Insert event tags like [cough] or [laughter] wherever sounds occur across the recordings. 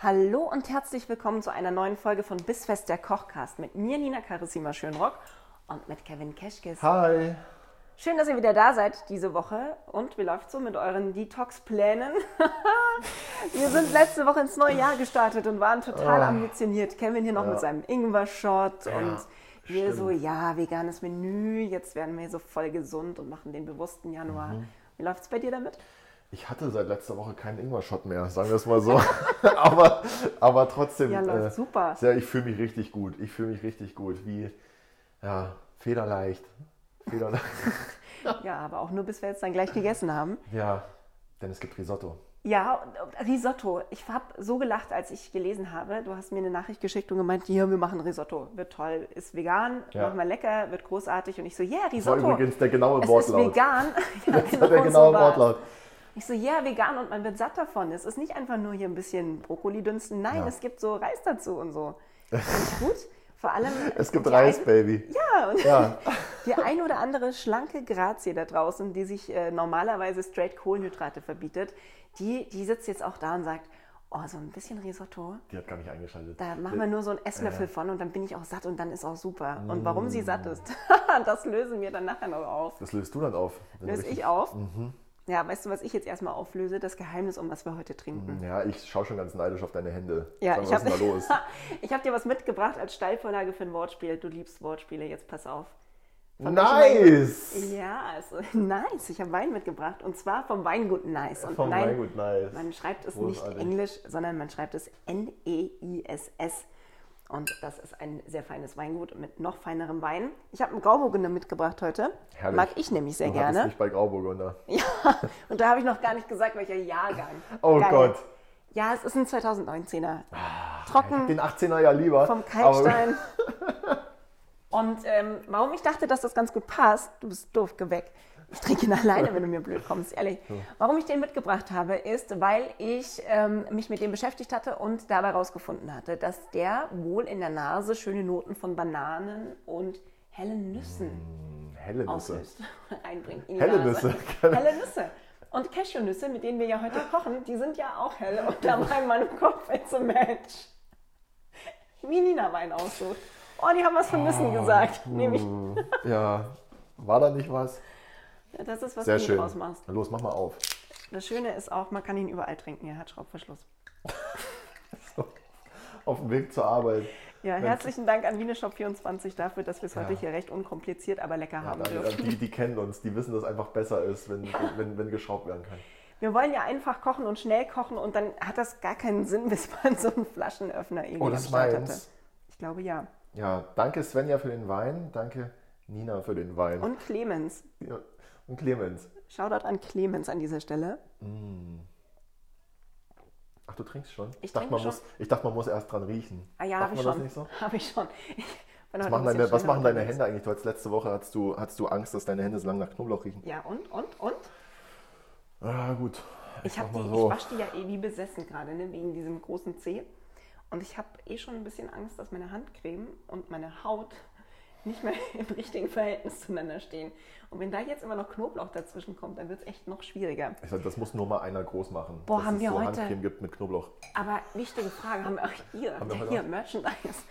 Hallo und herzlich willkommen zu einer neuen Folge von Bissfest der Kochcast mit mir, Nina Carissima Schönrock und mit Kevin Keschkes. Hi. Schön, dass ihr wieder da seid diese Woche. Und wie läuft so mit euren Detox-Plänen? [laughs] wir sind letzte Woche ins neue Jahr gestartet und waren total Oh. ambitioniert. Kevin hier noch Ja. mit seinem Ingwer-Shot und wir stimmt. so, ja, veganes Menü. Jetzt werden wir so voll gesund und machen den bewussten Januar. Mhm. Wie läuft es bei dir damit? Ich hatte seit letzter Woche keinen Ingwer-Shot mehr, sagen wir es mal so. [laughs] aber, aber trotzdem. Ja, läuft super. Sehr, ich fühle mich richtig gut. Ich fühle mich richtig gut. Wie, ja, federleicht. Federleicht. [laughs] Ja, aber auch nur, bis wir jetzt dann gleich gegessen haben. ja, denn es gibt Risotto. Ja, Risotto. Ich habe so gelacht, als ich gelesen habe. Du hast mir eine Nachricht geschickt und gemeint, ja, wir machen Risotto. Wird toll, ist vegan, Ja. machen wir lecker, wird großartig. Und ich so, ja, Das war Risotto. übrigens der genaue es Wortlaut. ist vegan. [laughs] ja, Das war der so genaue war's. Ich so, ja, vegan und man wird satt davon. Es ist nicht einfach nur hier ein bisschen Brokkoli dünsten. Nein, Ja. es gibt so Reis dazu und so. [laughs] Finde gut. Vor allem. Es gibt Reis, ein- Baby. Ja, und Ja. [laughs] die ein oder andere schlanke Grazie da draußen, die sich äh, normalerweise straight Kohlenhydrate verbietet, die, die sitzt jetzt auch da und sagt, oh, so ein bisschen Risotto, Die hat gar nicht eingeschaltet. da machen wir nur so einen Esslöffel von und dann bin ich auch satt und dann ist auch super. Und warum Mm. sie satt ist, [laughs] das lösen wir dann nachher noch auf. Das löst du dann auf. Löse ich auf? Mhm. Ja, weißt du, was ich jetzt erstmal auflöse? Das Geheimnis, um was wir heute trinken. Ja, ich schaue schon ganz neidisch auf deine Hände. Ja, Sag ich was habe ist denn da los? [laughs] ich hab dir was mitgebracht als Steilvorlage für ein Wortspiel. Du liebst Wortspiele, jetzt pass auf. Von Nice! Ja, also [laughs] nice. Ich habe Wein mitgebracht und zwar vom Weingut Nice. Und Vom nein, Weingut Nice. man schreibt es Großartig. nicht Englisch, sondern man schreibt es N-E-I-S-S. Und das ist ein sehr feines Weingut mit noch feinerem Wein. Ich habe einen Grauburgunder mitgebracht heute. Herrlich. Mag ich nämlich sehr du gerne. mich bei Grauburgunder. [laughs] Ja, und da habe ich noch gar nicht gesagt, welcher Jahrgang. Oh Geil. Gott. Ja, es ist ein 2019er. Ich Trocken hab den 18er ja lieber. vom Kalkstein. [laughs] Und ähm, warum ich dachte, dass das ganz gut passt, du bist doof, weg. Ich trinke ihn [laughs] alleine, wenn du mir blöd kommst, ehrlich. Warum ich den mitgebracht habe, ist, weil ich ähm, mich mit dem beschäftigt hatte und dabei herausgefunden hatte, dass der wohl in der Nase schöne Noten von Bananen und hellen Nüssen Helle Nüsse. auslöst, [laughs] einbringt. in die Helle. Nüsse. Helle Nüsse. Und Cashewnüsse, mit denen wir ja heute [laughs] kochen, die sind ja auch hell. Und da war in meinem Kopf jetzt so Match. Wie Nina Wein aussucht. Oh, die haben was von Nüssen gesagt. Nämlich, Ja, war da nicht was? Das ist, was Sehr du schön. draus machst. Los, mach mal auf. Das Schöne ist auch, man kann ihn überall trinken. Er hat Schraubverschluss. [laughs] Auf dem Weg zur Arbeit. Ja, herzlichen Dank an Wieneshop24 dafür, dass wir es heute Ja. hier recht unkompliziert, aber lecker Ja, haben dann, dürfen. die, die kennen uns, die wissen, dass es einfach besser ist, wenn, wenn, wenn geschraubt werden kann. Wir wollen ja einfach kochen und schnell kochen und dann hat das gar keinen Sinn, [laughs] bis man so einen Flaschenöffner irgendwie Oh, das am Start meins. hatte. Ich glaube ja. Ja, danke Svenja für den Wein, danke Nina für den Wein. Und Clemens. ja, und Clemens. Shoutout an Clemens an dieser Stelle. Ach, du trinkst schon? Ich dachte, trinke man schon. Muss, ich dachte, man muss erst dran riechen. Ah ja, habe [laughs] ich schon. das nicht so? Habe ich schon. Ich Was machen, deine, was machen deine. Hände eigentlich? Du hattest letzte Woche hattest du, hattest du Angst, dass deine Hände so lange nach Knoblauch riechen. Ja, und, und, und? Ah, gut. Ich, hab die, mal so. ich wasche die ja eh wie besessen gerade, ne, wegen diesem großen Zeh. Und ich habe eh schon ein bisschen Angst, dass meine Handcreme und meine Haut nicht mehr [laughs] im richtigen Verhältnis zueinander stehen. Und wenn da jetzt immer noch Knoblauch dazwischen kommt, dann wird es echt noch schwieriger. Sag, das muss nur mal einer groß machen. Boah, haben es wir so heute- Handcreme gibt mit Knoblauch. Aber wichtige Frage, haben wir auch hier, Haben wir heute hier auch? Merchandise.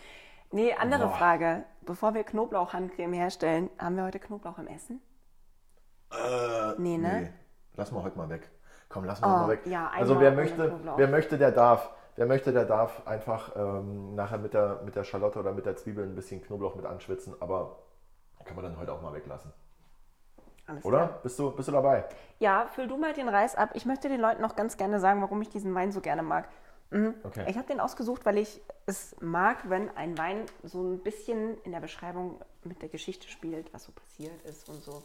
Nee, andere Boah. Frage. Bevor wir Knoblauch-Handcreme herstellen, haben wir heute Knoblauch im Essen? Äh, Nee, ne? Nee, lass mal heute mal weg. Komm, lass mal, Oh, mal weg. ja, also wer möchte, wer möchte, der darf. Wer möchte, der darf einfach ähm, nachher mit der, mit der Schalotte oder mit der Zwiebel ein bisschen Knoblauch mit anschwitzen, aber kann man dann heute auch mal weglassen. Alles Oder? klar. Bist du, bist du dabei? Ja, füll du mal den Reis ab. Ich möchte den Leuten noch ganz gerne sagen, warum ich diesen Wein so gerne mag. Mhm. Okay. Ich habe den ausgesucht, weil ich es mag, wenn ein Wein so ein bisschen in der Beschreibung mit der Geschichte spielt, was so passiert ist und so.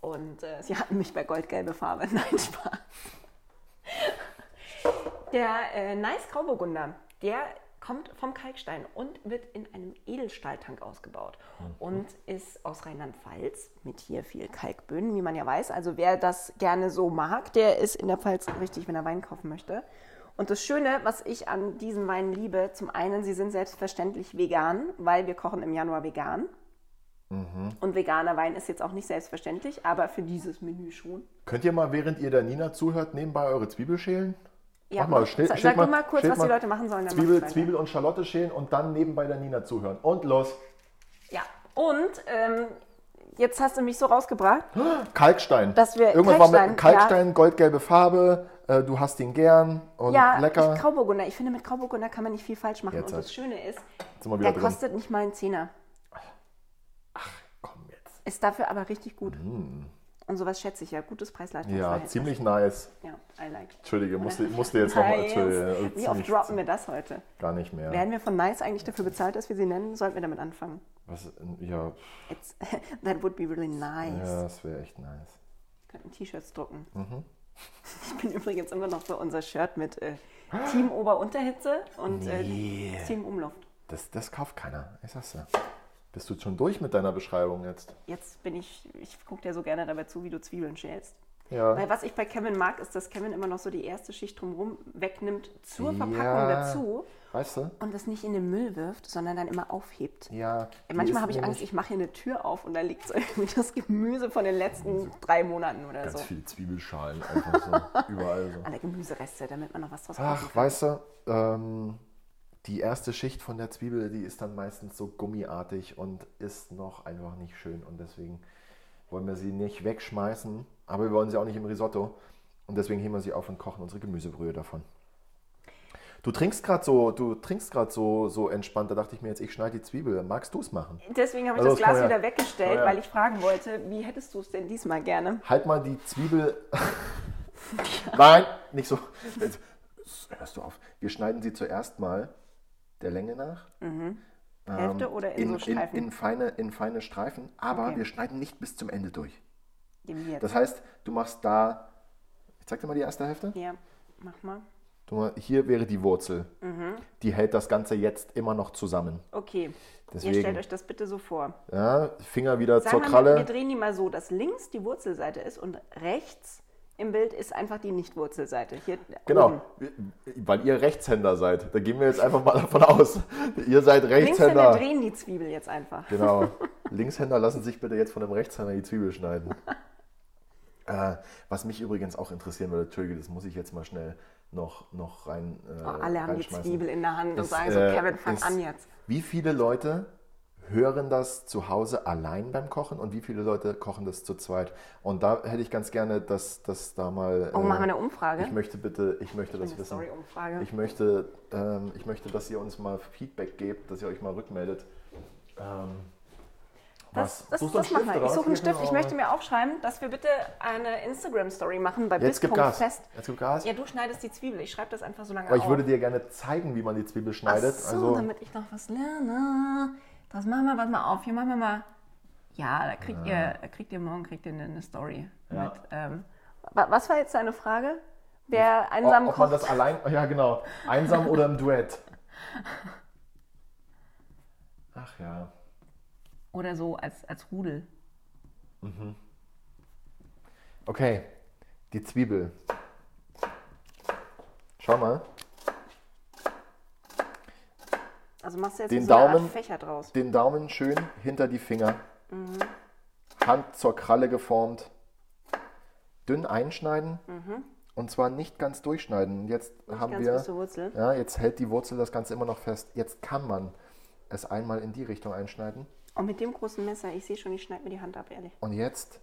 Und äh, sie hatten mich bei goldgelbe Farbe. [laughs] Nein, Spaß. Der äh, Nice Grauburgunder, der kommt vom Kalkstein und wird in einem Edelstahltank ausgebaut und ist aus Rheinland-Pfalz mit hier viel Kalkböden, wie man ja weiß. Also wer das gerne so mag, der ist in der Pfalz richtig, wenn er Wein kaufen möchte. Und das Schöne, was ich an diesen Weinen liebe, zum einen, sie sind selbstverständlich vegan, weil wir kochen im Januar vegan. Und veganer Wein ist jetzt auch nicht selbstverständlich, aber für dieses Menü schon. Könnt ihr mal, während ihr der Nina zuhört, nebenbei eure Zwiebel schälen? Ja, Mach mal, schnell, sag, schnell sag du mal kurz, was die Leute machen sollen. Zwiebel, Zwiebel und Schalotte schälen und dann nebenbei der Nina zuhören. Und los. Ja, und ähm, jetzt hast du mich so rausgebracht. Kalkstein. Dass wir- Irgendwas war Kalkstein, mit Kalkstein, goldgelbe Farbe. Äh, du hast ihn gern und Ja, lecker. Ich, Grauburgunder. Ich finde, mit Grauburgunder kann man nicht viel falsch machen. Jetzt und das Schöne ist, der drin. kostet nicht mal einen Zehner. Komm jetzt. Ist dafür aber richtig gut. Und sowas schätze ich ja. Gutes preis. Ja, ziemlich nice. Ja, I like. Entschuldige, musste, musste jetzt nochmal. Nice. Entschuldige, Wie oft droppen wir das heute? Gar nicht mehr. Werden wir von Nice eigentlich dafür bezahlt, dass wir sie nennen? Sollten wir damit anfangen? Was, ja, It's, [laughs] that would be really nice. ja, das wäre echt nice. Wir könnten T-Shirts drucken. Mhm. [laughs] Ich bin übrigens immer noch so unser Shirt mit äh, Team Ober-Unterhitze und Nee. äh, Team Umluft. Das, das kauft keiner. Ich sag's dir. Bist du schon durch mit deiner Beschreibung jetzt? Jetzt bin ich, ich gucke dir so gerne dabei zu, wie du Zwiebeln schälst. Ja. Weil was ich bei Kevin mag, ist, dass Kevin immer noch so die erste Schicht drumherum wegnimmt zur Verpackung Ja. dazu Weißt du? und das nicht in den Müll wirft, sondern dann immer aufhebt. Ja. Manchmal habe ich Angst, ich mache hier eine Tür auf und da liegt so [laughs] irgendwie das Gemüse von den letzten drei Monaten oder Ganz so. viele Zwiebelschalen einfach so. [laughs] überall so. Alle Gemüsereste, damit man noch was draus machen Ach, weißt du, ähm, die erste Schicht von der Zwiebel, die ist dann meistens so gummiartig und ist noch einfach nicht schön. Und deswegen wollen wir sie nicht wegschmeißen, aber wir wollen sie auch nicht im Risotto. Und deswegen heben wir sie auf und kochen unsere Gemüsebrühe davon. Du trinkst gerade so, du trinkst gerade so, so entspannt. Da dachte ich mir jetzt, ich schneide die Zwiebel. Magst du es machen? Deswegen habe ich Also, das Glas her. wieder weggestellt, her. weil ich fragen wollte, wie hättest du es denn diesmal gerne? Halt mal die Zwiebel. [laughs] Nein, nicht so. [laughs] Jetzt hörst du auf. Wir schneiden sie zuerst mal der Länge nach. Hälfte oder in, in, so in, Streifen? in, feine, in feine Streifen, aber Okay. wir schneiden nicht bis zum Ende durch. Das heißt, du machst da, ich zeig dir mal die erste Hälfte. ja, mach mal. Du, mal- hier wäre die Wurzel. Mhm. Die hält das Ganze jetzt immer noch zusammen. Okay. Ihr Deswegen- stellt euch das bitte so vor. Ja, Finger wieder Sagen zur wir mal, wir Kralle. drehen die mal so, dass links die Wurzelseite ist und rechts im Bild ist einfach die Nicht-Wurzelseite. Hier oben. Genau, weil ihr Rechtshänder seid. Da gehen wir jetzt einfach mal [laughs] davon aus. Ihr seid Linkshänder Rechtshänder. drehen die Zwiebel jetzt einfach. Genau. [laughs] Linkshänder lassen sich bitte jetzt von dem Rechtshänder die Zwiebel schneiden. [laughs] äh, was mich übrigens auch interessieren würde, Entschuldige, das muss ich jetzt mal schnell noch, noch rein. Äh, Oh, alle haben die. Zwiebel in der Hand und Ist, sagen so, äh, Kevin, fang ist- an jetzt. Wie viele Leute hören das zu Hause allein beim Kochen und wie viele Leute kochen das zu zweit? Und da hätte ich ganz gerne, dass, dass da mal. Oh, äh, machen wir eine Umfrage? Ich möchte bitte, ich möchte das Eine wissen. Story-Umfrage. Ich möchte, ähm, ich möchte, dass ihr uns mal Feedback gebt, dass ihr euch mal rückmeldet. Ähm, Das, das, das machen wir. Ich suche einen Stift. Ich genau. möchte mir aufschreiben, dass wir bitte eine Instagram-Story machen bei Jetzt gibt Gas. bis.fest. Jetzt gibt Gas. Ja, du schneidest die Zwiebel. Ich schreibe das einfach so lange Aber ich auf. würde dir gerne zeigen, wie man die Zwiebel schneidet. Ach so, also, damit ich noch was lerne. Das machen wir, warte mal auf. Hier machen wir mal. Ja, da kriegt, ihr, da kriegt ihr morgen kriegt ihr eine, Story. Ja. Mit, ähm, wa- was war jetzt deine Frage? Wer einsam ob man kocht? das allein, ja genau, einsam oder im Duett. [laughs] Ach ja. Oder so als, als Rudel. Okay, die Zwiebel. Schau mal, Also machst du jetzt Den so eine Art Daumen- Fächer draus. den Daumen schön hinter die Finger. Hand zur Kralle geformt. Dünn einschneiden. Und zwar nicht ganz durchschneiden. Jetzt haben ganz wir. bis zur Wurzel. Ja, jetzt hält die Wurzel das Ganze immer noch fest. Jetzt kann man es einmal in die Richtung einschneiden. Und mit dem großen Messer, ich sehe schon, ich schneide mir die Hand ab, ehrlich. Und jetzt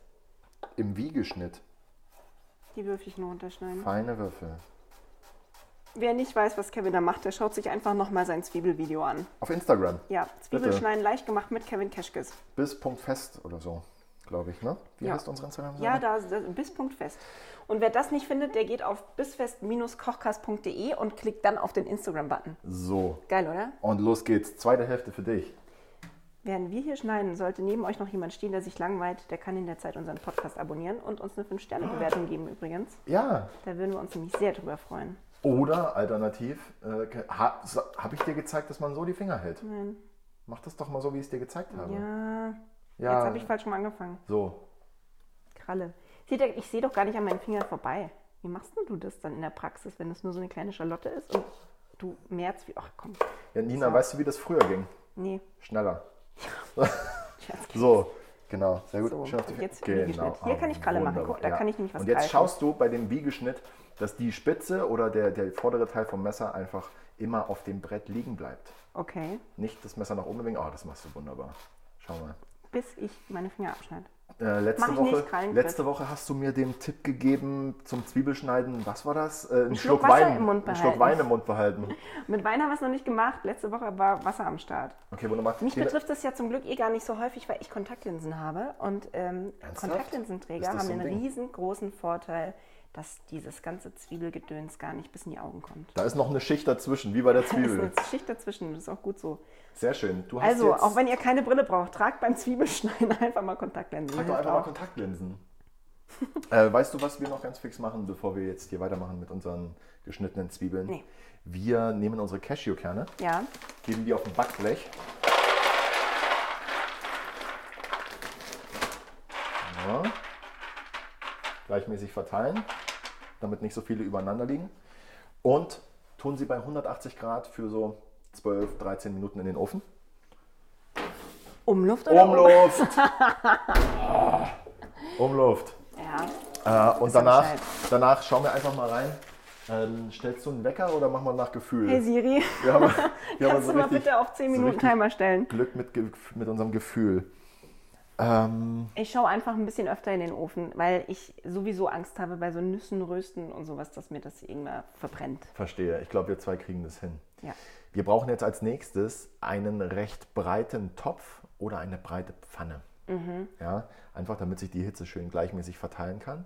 im Wiegeschnitt Die Würfelchen runterschneiden. feine Würfel. Wer nicht weiß, was Kevin da macht, der schaut sich einfach nochmal sein Zwiebelvideo an. Auf Instagram. Ja. Zwiebelschneiden leicht gemacht mit Kevin Keschkes. Bis Punkt fest oder so, glaube ich, ne? Wie Ja. heißt unsere Instagram-Seite? Ja, da, da bis Punkt fest. Und wer das nicht findet, der geht auf bisfest-kochkast.de und klickt dann auf den Instagram-Button. So. Geil, oder? Und los geht's. Zweite Hälfte für dich. Während wir hier schneiden, sollte neben euch noch jemand stehen, der sich langweilt, der kann in der Zeit unseren Podcast abonnieren und uns eine 5-Sterne-Bewertung geben übrigens. Ja, Da würden wir uns nämlich sehr drüber freuen. Oder alternativ, äh, ha, habe ich dir gezeigt, dass man so die Finger hält? Nein. Mach das doch mal so, wie ich es dir gezeigt habe. Ja. Ja. Jetzt habe ich falsch rum angefangen. So. Kralle. Ich sehe doch gar nicht an meinen Fingern vorbei. Wie machst du das dann in der Praxis, wenn es nur so eine kleine Schalotte ist und du merzt wie. Ach komm. Ja, Nina, So. weißt du, wie das früher ging? Nee. Schneller. [laughs] So, genau. Sehr gut. So, jetzt. Wiegeschnitt. Hier kann ich Kralle machen. wunderbar. Guck, da kann ich nämlich was Und jetzt greifen. schaust du bei dem Wiegeschnitt, dass die Spitze oder der, der vordere Teil vom Messer einfach immer auf dem Brett liegen bleibt. Okay. Nicht das Messer nach oben bewegen. Oh, das machst du wunderbar. Schau mal. Bis ich meine Finger abschneide. Äh, letzte, Woche, letzte Woche hast du mir den Tipp gegeben zum Zwiebelschneiden. Was war das? Äh, ein Schluck Schluck, Wein, im Mund Ein Schluck behalten. Wein im Mund behalten. [laughs] Mit Wein haben wir es noch nicht gemacht. Letzte Woche war Wasser am Start. Okay, wunderbar. Mich Nina, betrifft das ja zum Glück eh gar nicht so häufig, weil ich Kontaktlinsen habe. Und ähm? Kontaktlinsenträger haben so ein den Ding? riesengroßen Vorteil, dass dieses ganze Zwiebelgedöns gar nicht bis in die Augen kommt. Da ist noch eine Schicht dazwischen, wie bei der Da ist Zwiebel. eine Schicht dazwischen, das ist auch gut so. Sehr schön. Du hast Also, auch wenn ihr keine Brille braucht, tragt beim Zwiebelschneiden [laughs] einfach mal Kontaktlinsen. Trag doch einfach mal auch. Kontaktlinsen. [laughs] äh, weißt du, was wir noch ganz fix machen, bevor wir jetzt hier weitermachen mit unseren geschnittenen Zwiebeln? Nee. Wir nehmen unsere Cashewkerne, Ja, geben die auf ein Backblech. Ja. Gleichmäßig verteilen, damit nicht so viele übereinander liegen. Und tun sie bei 180 Grad für so 12, 13 Minuten in den Ofen. Umluft oder Umluft! Ah, Umluft. Ja. Äh, und danach, danach schauen wir einfach mal rein. Ähm, stellst du einen Wecker oder machen wir nach Gefühl? Hey Siri, wir haben, wir haben kannst so du mal bitte auf 10 so Minuten richtig Timer stellen? Glück mit, mit unserem Gefühl. Ähm, Ich schaue einfach ein bisschen öfter in den Ofen, weil ich sowieso Angst habe bei so Nüssen, Rösten und sowas, dass mir das irgendwann verbrennt. verstehe. Ich glaube, wir zwei kriegen das hin. Ja. Wir brauchen jetzt als nächstes einen recht breiten Topf oder eine breite Pfanne. Mhm. Ja, einfach damit sich die Hitze schön gleichmäßig verteilen kann.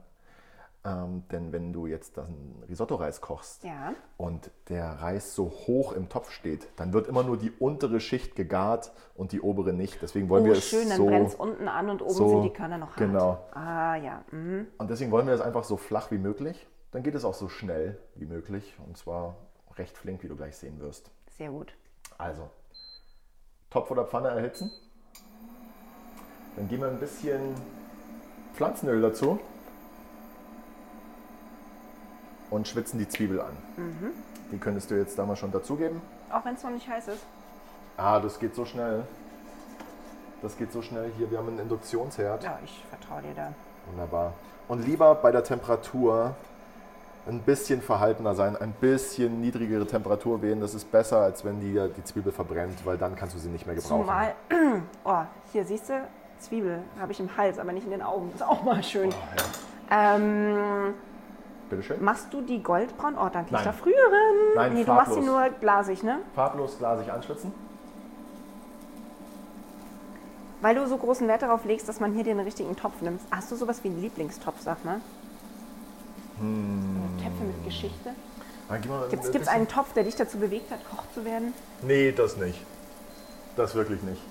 Ähm, denn wenn du jetzt das Risotto-Reis kochst Ja. und der Reis so hoch im Topf steht, dann wird immer nur die untere Schicht gegart und die obere nicht. Deswegen wollen Oh, wir es schön, dann so brennt es unten an und oben so- sind die Körner noch hart. genau. Ah, ja. Mhm. und deswegen wollen wir es einfach so flach wie möglich. Dann geht es auch so schnell wie möglich und zwar recht flink, wie du gleich sehen wirst. Sehr gut. Also, Topf oder Pfanne erhitzen. Dann geben wir ein bisschen Pflanzenöl dazu und schwitzen die Zwiebel an. Mhm. Die könntest du jetzt da mal schon dazugeben. Auch wenn es noch nicht heiß ist. Ah, das geht so schnell. Das geht so schnell hier. Wir haben einen Induktionsherd. Ja, ich vertraue dir da. Wunderbar. Und lieber bei der Temperatur ein bisschen verhaltener sein, ein bisschen niedrigere Temperatur wählen. Das ist besser, als wenn die, die Zwiebel verbrennt, weil dann kannst du sie nicht mehr gebrauchen. Zumal, [clears throat] oh, hier siehst du, Zwiebel habe ich im Hals, aber nicht in den Augen. Ist auch mal schön. Oh, ja. Ähm, Bitteschön. machst du die goldbraun? Oh, danke. Ich Nein. da früheren. Nein, nee, du machst sie farblos. nur glasig, ne? Farblos glasig anschwitzen. Weil du so großen Wert darauf legst, dass man hier den richtigen Topf nimmt. Hast du sowas wie einen Lieblingstopf, sag mal? Hm. Töpfe mit Geschichte? Ah, Gibt es einen Topf, der dich dazu bewegt hat, Koch zu werden? Nee, das nicht. Das wirklich nicht.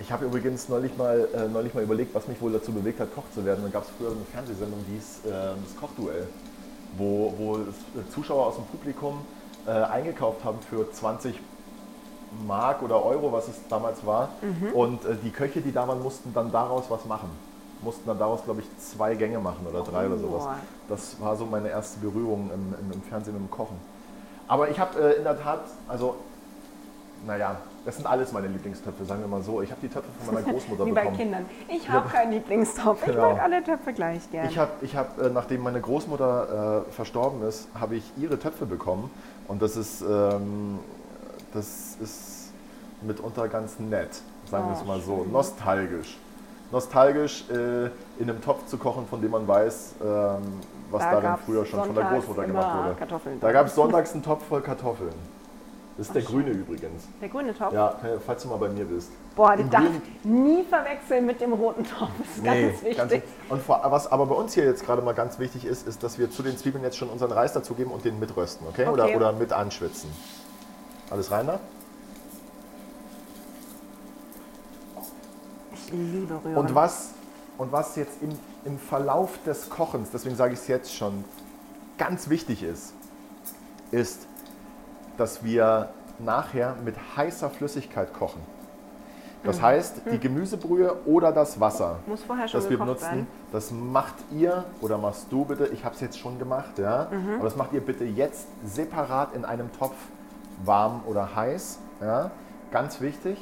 Ich habe übrigens neulich mal, äh, neulich mal überlegt, was mich wohl dazu bewegt hat, Koch zu werden. Da gab es früher eine Fernsehsendung, die hieß äh, das Kochduell, wo, wo Zuschauer aus dem Publikum äh, eingekauft haben für 20 Mark oder Euro, was es damals war. Und äh, die Köche, die da waren, mussten dann daraus was machen. Mussten dann daraus, glaube ich, zwei Gänge machen oder drei oder sowas. Boah. Das war so meine erste Berührung im, im, im Fernsehen mit dem Kochen. Aber ich habe äh, in der Tat, also, naja, das sind alles meine Lieblingstöpfe, sagen wir mal so. Ich habe die Töpfe von meiner [laughs] Großmutter Wie bei bekommen. Kindern. Ich habe keinen Lieblingstopf. Ich Genau. mag alle Töpfe gleich gern. Ich habe, ich hab, äh, nachdem meine Großmutter äh, verstorben ist, habe ich ihre Töpfe bekommen. Und das ist, ähm, das ist mitunter ganz nett, sagen wir es mal so. schön. Nostalgisch. Nostalgisch äh, in einem Topf zu kochen, von dem man weiß, ähm, was Da darin früher schon von der Großmutter gemacht wurde. Da gab es sonntags einen Topf voll Kartoffeln. Das ist der grüne übrigens. Der grüne Topf? Ja, falls du mal bei mir bist. Boah, den Im darf grünen- nie verwechseln mit dem roten Topf. Das ist ganz wichtig. ganz- und vor, was aber bei uns hier jetzt gerade mal ganz wichtig ist, ist, dass wir zu den Zwiebeln jetzt schon unseren Reis dazugeben und den mitrösten, okay? Oder, Okay. oder mit anschwitzen. Alles rein da? ich liebe Rühren. Und was, und was jetzt im, im Verlauf des Kochens, deswegen sage ich es jetzt schon, ganz wichtig ist, ist, dass wir nachher mit heißer Flüssigkeit kochen. Das heißt, die Gemüsebrühe oder das Wasser, Mhm. Muss vorher schon das wir benutzen, sein. das macht ihr oder machst du bitte, ich habe es jetzt schon gemacht, ja, Mhm. aber das macht ihr bitte jetzt separat in einem Topf, warm oder heiß. Ja. Ganz wichtig,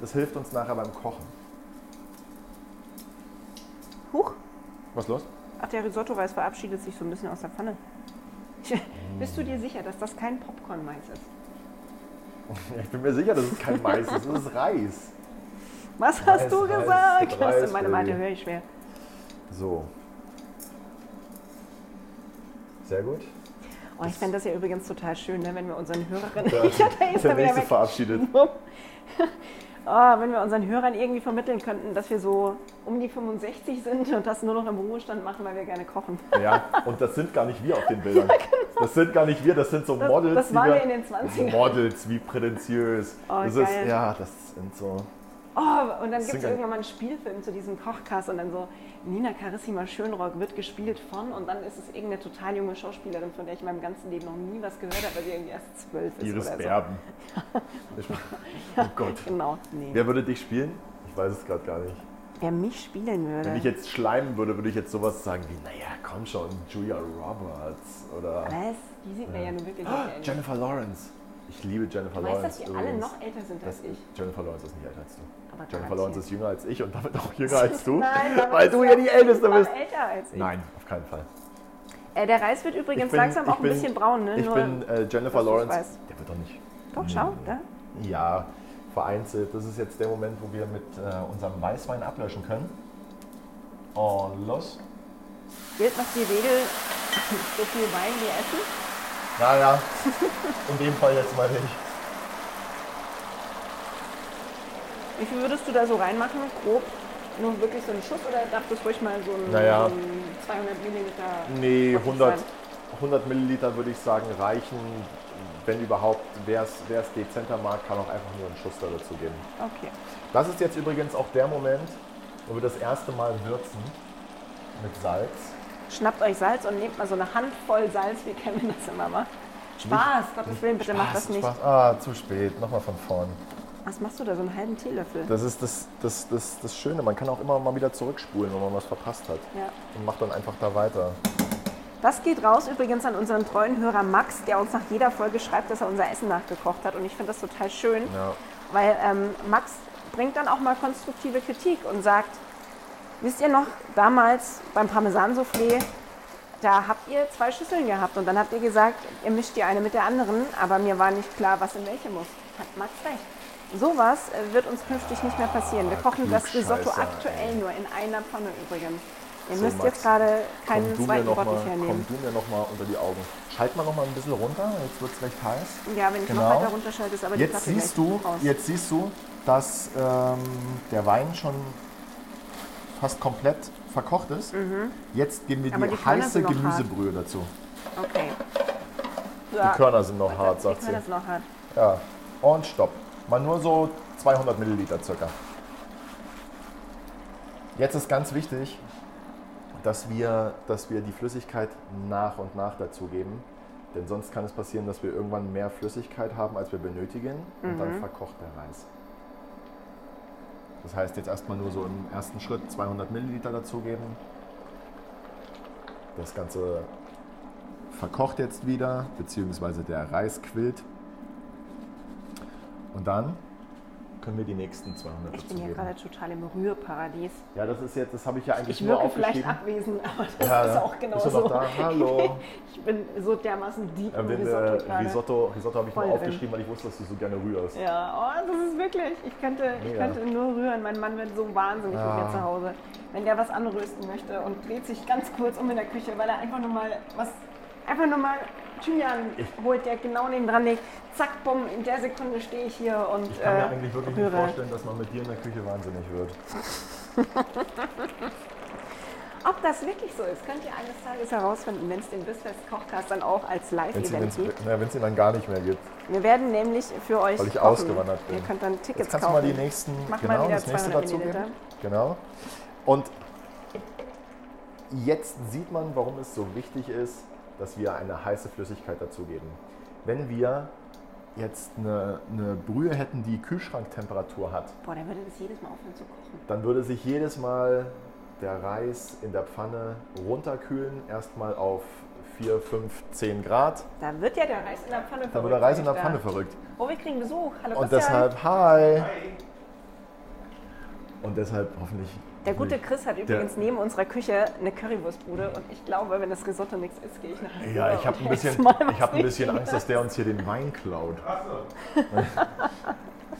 das hilft uns nachher beim Kochen. Huch. Was ist los? Ach, der Risotto-Reis verabschiedet sich so ein bisschen aus der Pfanne. [laughs] Bist du dir sicher, dass das kein Popcorn-Mais ist? [laughs] Ich bin mir sicher, dass es kein Mais ist, es ist Reis. Was hast Reis, du Reis, gesagt? Reis, Das meine Baby. höre ich schwer. So. Sehr gut. Oh, ich fände das ja übrigens total schön, ne, wenn wir unseren Hörerinnen. Ja, [laughs] der er wieder nächste verabschiedet. Oh, wenn wir unseren Hörern irgendwie vermitteln könnten, dass wir so um die 65 sind und das nur noch im Ruhestand machen, weil wir gerne kochen. Ja, und das sind gar nicht wir auf den [laughs] Bildern. Das sind gar nicht wir, das sind so genau. Das- Models. das waren wir, wir in den 20ern. Models, wie prätentiös. Oh, das geil. ist, ja, das sind so. Oh, und dann gibt es irgendwann mal einen Spielfilm zu diesem Kochcast und dann so, Nina Carissima Schönrock wird gespielt von und dann ist es irgendeine total junge Schauspielerin, von der ich in meinem ganzen Leben noch nie was gehört habe, weil sie irgendwie erst zwölf ist Iris oder Berben. [laughs] Ich, oh Gott. so. Genau, nee. Wer würde dich spielen? Ich weiß es gerade gar nicht. Wer mich spielen würde. Wenn ich jetzt schleimen würde, würde ich jetzt sowas sagen wie, naja, komm schon, Julia Roberts oder Was? Die sieht mir ja nun wirklich nicht ähnlich. Jennifer Lawrence. Ich liebe Jennifer Du weißt, Lawrence. dass die alle übrigens. noch älter sind als Das, ich. Jennifer Lawrence ist nicht älter als du. Aber Jennifer. Lawrence ist jünger als ich und damit auch jünger [laughs] als du. Nein, weil du ja die Älteste bist. älter als ich. Nein, auf keinen Fall. Äh, der Reis wird übrigens bin- langsam auch ein bin- bisschen braun, ne? Ich Nur, bin äh, Jennifer Lawrence. Der wird doch nicht. Doch, schau, da. Ja, vereinzelt. Das ist jetzt der Moment, wo wir mit äh, unserem Weißwein ablöschen können. Und los. Gilt noch die Regel, so viel Wein wie Essen? Naja, in dem Fall jetzt mal nicht. Wie viel würdest du da so reinmachen, grob? Nur wirklich so einen Schuss oder darf das ruhig mal so ein, Naja. so ein 200 Milliliter? Nee, Gottes 100, sein? 100 Milliliter würde ich sagen reichen. Wenn überhaupt, wer es dezenter mag, kann auch einfach nur einen Schuss da dazu geben. Okay. Das ist jetzt übrigens auch der Moment, wo wir das erste Mal würzen mit Salz. Schnappt euch Salz und nehmt mal so eine Handvoll Salz, wie Kevin das immer macht. Spaß, Gottes Willen, bitte mach das nicht. Spaß. Ah, zu spät. Nochmal von vorn. Was machst du da, so einen halben Teelöffel? Das ist das, das, das, das Schöne. Man kann auch immer mal wieder zurückspulen, wenn man was verpasst hat. Ja. Und macht dann einfach da weiter. Das geht raus übrigens an unseren treuen Hörer Max, der uns nach jeder Folge schreibt, dass er unser Essen nachgekocht hat. Und ich finde das total schön, Ja. weil ähm, Max bringt dann auch mal konstruktive Kritik und sagt, wisst ihr noch, damals beim Parmesan-Soufflé, da habt ihr zwei Schüsseln gehabt und dann habt ihr gesagt, ihr mischt die eine mit der anderen, aber mir war nicht klar, was in welche muss. Hat Max recht. Sowas äh, wird uns künftig nicht mehr passieren. Wir kochen das Risotto aktuell nur in einer Pfanne übrigens. Ihr So, müsst Max, jetzt gerade keinen zweiten noch Bottich mal, hernehmen. komm du mir noch mal unter die Augen. Schalt mal noch mal ein bisschen runter, jetzt wird es recht heiß. Ja, wenn ich noch Genau. weiter runterschalte, ist aber die Jetzt Platte siehst, du, raus. jetzt siehst du, dass ähm, der Wein schon fast komplett verkocht ist. Jetzt geben wir Mhm. Die, die heiße noch Gemüsebrühe dazu. Okay. Die Körner sind noch hart, Die sagt sie. Körner sind noch hart. Ja. Und stopp. Mal nur so 200 Milliliter circa. Jetzt ist ganz wichtig, dass wir, dass wir die Flüssigkeit nach und nach dazugeben. Denn sonst kann es passieren, dass wir irgendwann mehr Flüssigkeit haben, als wir benötigen. Und dann verkocht der Reis. Das heißt, jetzt erstmal nur so im ersten Schritt 200 Milliliter dazugeben. Das Ganze verkocht jetzt wieder, beziehungsweise der Reis quillt. Und dann können wir die nächsten 200 Ich bin hier gerade total im Rührparadies. Ja, das ist jetzt, das habe ich ja eigentlich Ich nur wirke vielleicht aufgeschrieben. abwesend, aber das Ja, ist ja. auch genau so. da? Hallo. [laughs] Ich bin so dermaßen deep im den, Risotto äh. Risotto, Risotto habe ich nur Voll drin. aufgeschrieben, weil ich wusste, dass du so gerne rührst. Ja, oh, das ist wirklich. Ich könnte, ich könnte nur rühren. Mein Mann wird so wahnsinnig mit Ah. mir zu Hause. Wenn der was anrösten möchte und dreht sich ganz kurz um in der Küche, weil er einfach nur mal was, einfach nur mal Thymian holt, der genau neben dran liegt. Zack, bumm, in der Sekunde stehe ich hier und Ich kann äh, mir eigentlich wirklich nicht rühre. vorstellen, dass man mit dir in der Küche wahnsinnig wird. [laughs] Ob das wirklich so ist, könnt ihr eines Tages herausfinden, wenn es den Bissfest Kochcast dann auch als Wenn es Live-Event gibt. na, wenn's ihn dann gar nicht mehr gibt. Wir werden nämlich für euch Weil ich kochen. ausgewandert bin. Ihr könnt dann Tickets Jetzt kannst du kaufen. mal die nächsten, Mach mal genau, wieder das nächste 200 dazugeben. Milliliter. Genau. Und jetzt sieht man, warum es so wichtig ist, dass wir eine heiße Flüssigkeit dazugeben. wenn wir jetzt eine, eine Brühe hätten, die Kühlschranktemperatur hat, Boah, der würde das jedes Mal aufhören zu kochen. dann würde sich jedes Mal der Reis in der Pfanne runterkühlen, erstmal auf 4, 5, 10 Grad. Da wird ja der Reis in der Pfanne verrückt. Dann wird der Reis in der Pfanne da. verrückt. Oh, wir kriegen Besuch. Hallo Und Christian. deshalb, hi. Und deshalb hoffentlich. Der gute Chris hat übrigens neben unserer Küche eine Currywurstbude und ich glaube, wenn das Risotto nichts ist, gehe ich nach Hause. Ja, ich habe ein bisschen, mal ich hab ein bisschen. Angst, dass der uns hier den Wein klaut. [laughs]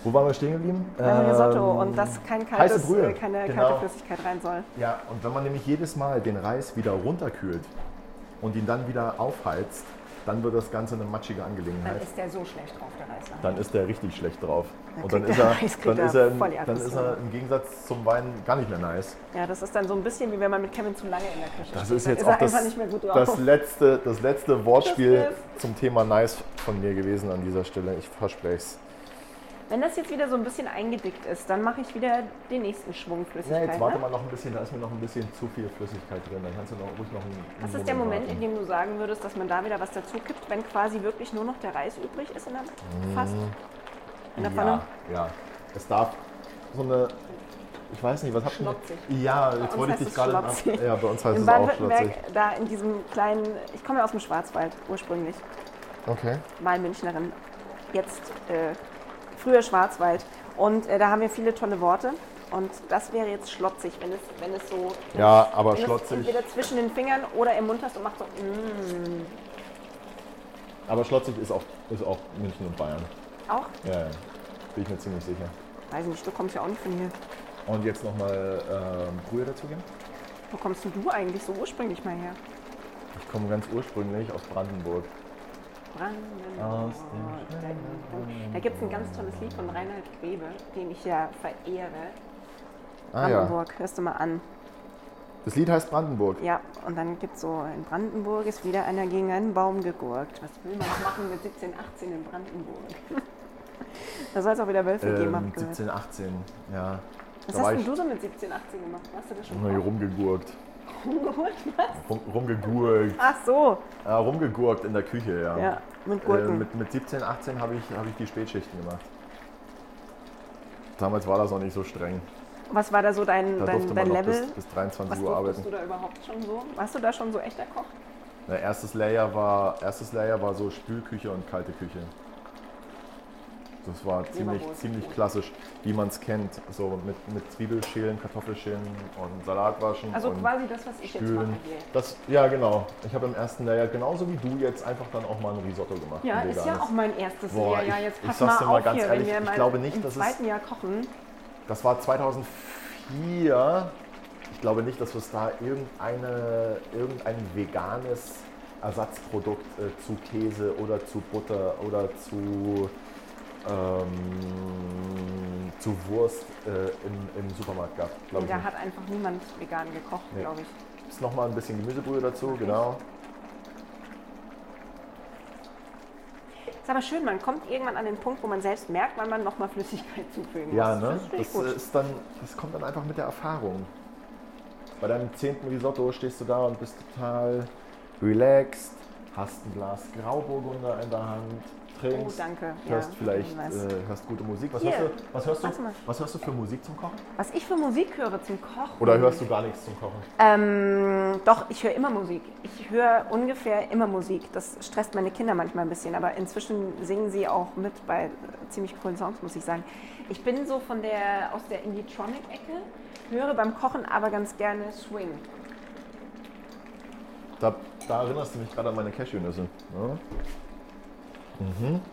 Wo waren wir stehen geblieben? Beim Risotto Ähm, und dass kein kaltes, Brühe. äh, keine Genau. kalte Flüssigkeit rein soll. Ja, und wenn man nämlich jedes Mal den Reis wieder runterkühlt und ihn dann wieder aufheizt, dann wird das Ganze eine matschige Dann Angelegenheit. ist der so schlecht drauf, der Reis. nachher. Dann ist der richtig schlecht drauf. Dann Und dann ist, er, dann, ist er, dann ist er im Gegensatz zum Wein gar nicht mehr nice. Ja, das ist dann so ein bisschen wie wenn man mit Kevin zu lange in der Küche Das steht. ist Dann jetzt ist auch das, einfach nicht mehr gut drauf. das, letzte, das letzte Wortspiel Das zum Thema nice von mir gewesen an dieser Stelle. Ich verspreche es. Wenn das jetzt wieder so ein bisschen eingedickt ist, dann mache ich wieder den nächsten Schwung Ja, Flüssigkeit. jetzt warte ne? mal noch ein bisschen, da ist mir noch ein bisschen zu viel Flüssigkeit drin. Dann kannst du noch, ruhig noch einen, Was ist der Moment, warten. in dem du sagen würdest, dass man da wieder was dazu kippt, wenn quasi wirklich nur noch der Reis übrig ist in der fast in der Pfanne? Ja, ja. Es darf so eine. Ich weiß nicht, was habt ihr? Ja, jetzt wollte ich dich gerade. schlotzig. Ja, bei uns heißt In es auch schlotzig. Baden-Württemberg, da in diesem kleinen, ich komme ja aus dem Schwarzwald ursprünglich, Okay. mal Münchnerin, jetzt äh, früher Schwarzwald. Und äh, da haben wir viele tolle Worte. Und das wäre jetzt schlotzig, wenn es, wenn es so. Ja, aber wenn es schlotzig. entweder zwischen den Fingern oder im Mund hast und macht so. Mm. Aber schlotzig ist auch, ist auch München und Bayern. Auch? Ja, ja. Bin ich mir ziemlich sicher. Weiß nicht, du kommst ja auch nicht von hier. Und jetzt nochmal ähm, Brühe dazugeben. Wo kommst denn du eigentlich so ursprünglich mal her? Ich komme ganz ursprünglich aus Brandenburg. Brandenburg. Da gibt es ein ganz tolles Lied von Reinhard Grebe, den ich ja verehre. Ah ja. Brandenburg, hörst du mal an. Das Lied heißt Brandenburg. Ja, und dann gibt es so, in Brandenburg ist wieder einer gegen einen Baum gegurkt. Was will man machen mit 17, 18 in Brandenburg? [laughs] da soll es auch wieder Wölfe geben, hab Ähm, ich gehört. 17, 18, ja. Was da hast denn ich du so mit 17, 18 gemacht? Hast du das schon hier rumgegurkt. Rumgeholt? Was? Rum, rumgegurkt. Ach so, Ja, rumgegurkt in der Küche, ja. ja, mit Äh, Gurken. mit, mit 17, 18 habe ich, hab ich die Spätschichten gemacht. Damals war das noch nicht so streng. Was war da so dein, Da dein, dein Level? bis, bis 23 Was Uhr arbeiten. du da überhaupt schon so? Warst du da schon so echter Koch? Na, erstes, Layer war, erstes Layer war so Spülküche und kalte Küche. Das war ziemlich, ziemlich klassisch, wie man es kennt. So mit, mit Zwiebelschälen, Kartoffelschälen und Salatwaschen. Also und quasi das, was ich jetzt Spülen. mache hier. Das, ja, genau. Ich habe im ersten Layer genauso wie du jetzt einfach dann auch mal ein Risotto gemacht. Ja, ist ja auch mein erstes Boah, Jahr. Ja, ich- jetzt ich pass sag's mal dir mal ganz hier, ehrlich, wenn wir ich glaube nicht, im dass es- zweiten Jahr kochen. Das war 2004. Ich glaube nicht, dass es da irgendeine, irgendein veganes Ersatzprodukt äh, zu Käse oder zu Butter oder zu, ähm, zu Wurst äh, im, im Supermarkt gab. Da nicht. hat einfach niemand vegan gekocht, Nee. glaube ich. Ist nochmal ein bisschen Gemüsebrühe dazu, genau. Ist aber schön, man kommt irgendwann an den Punkt, wo man selbst merkt, wann man nochmal Flüssigkeit zufügen Ja, muss. ne? Das Das, gut. ist dann, das kommt dann einfach mit der Erfahrung. Bei deinem zehnten Risotto stehst du da und bist total relaxed, hast ein Glas Grauburgunder in der Hand, trinkst, Oh, danke. hörst Ja, vielleicht äh, hörst gute Musik. Was Hier, hörst, du, was, hörst du, was hörst du für Musik zum Kochen? Was ich für Musik höre zum Kochen. Oder hörst du gar nichts zum Kochen? Ähm, doch, ich höre immer Musik. Ich höre ungefähr immer Musik. Das stresst meine Kinder manchmal ein bisschen, aber inzwischen singen sie auch mit bei ziemlich coolen Songs, muss ich sagen. Ich bin so von der, aus der Indie-Tronic-Ecke, höre beim Kochen aber ganz gerne Swing. Da, da erinnerst du mich gerade an meine Cashewnüsse. Ne?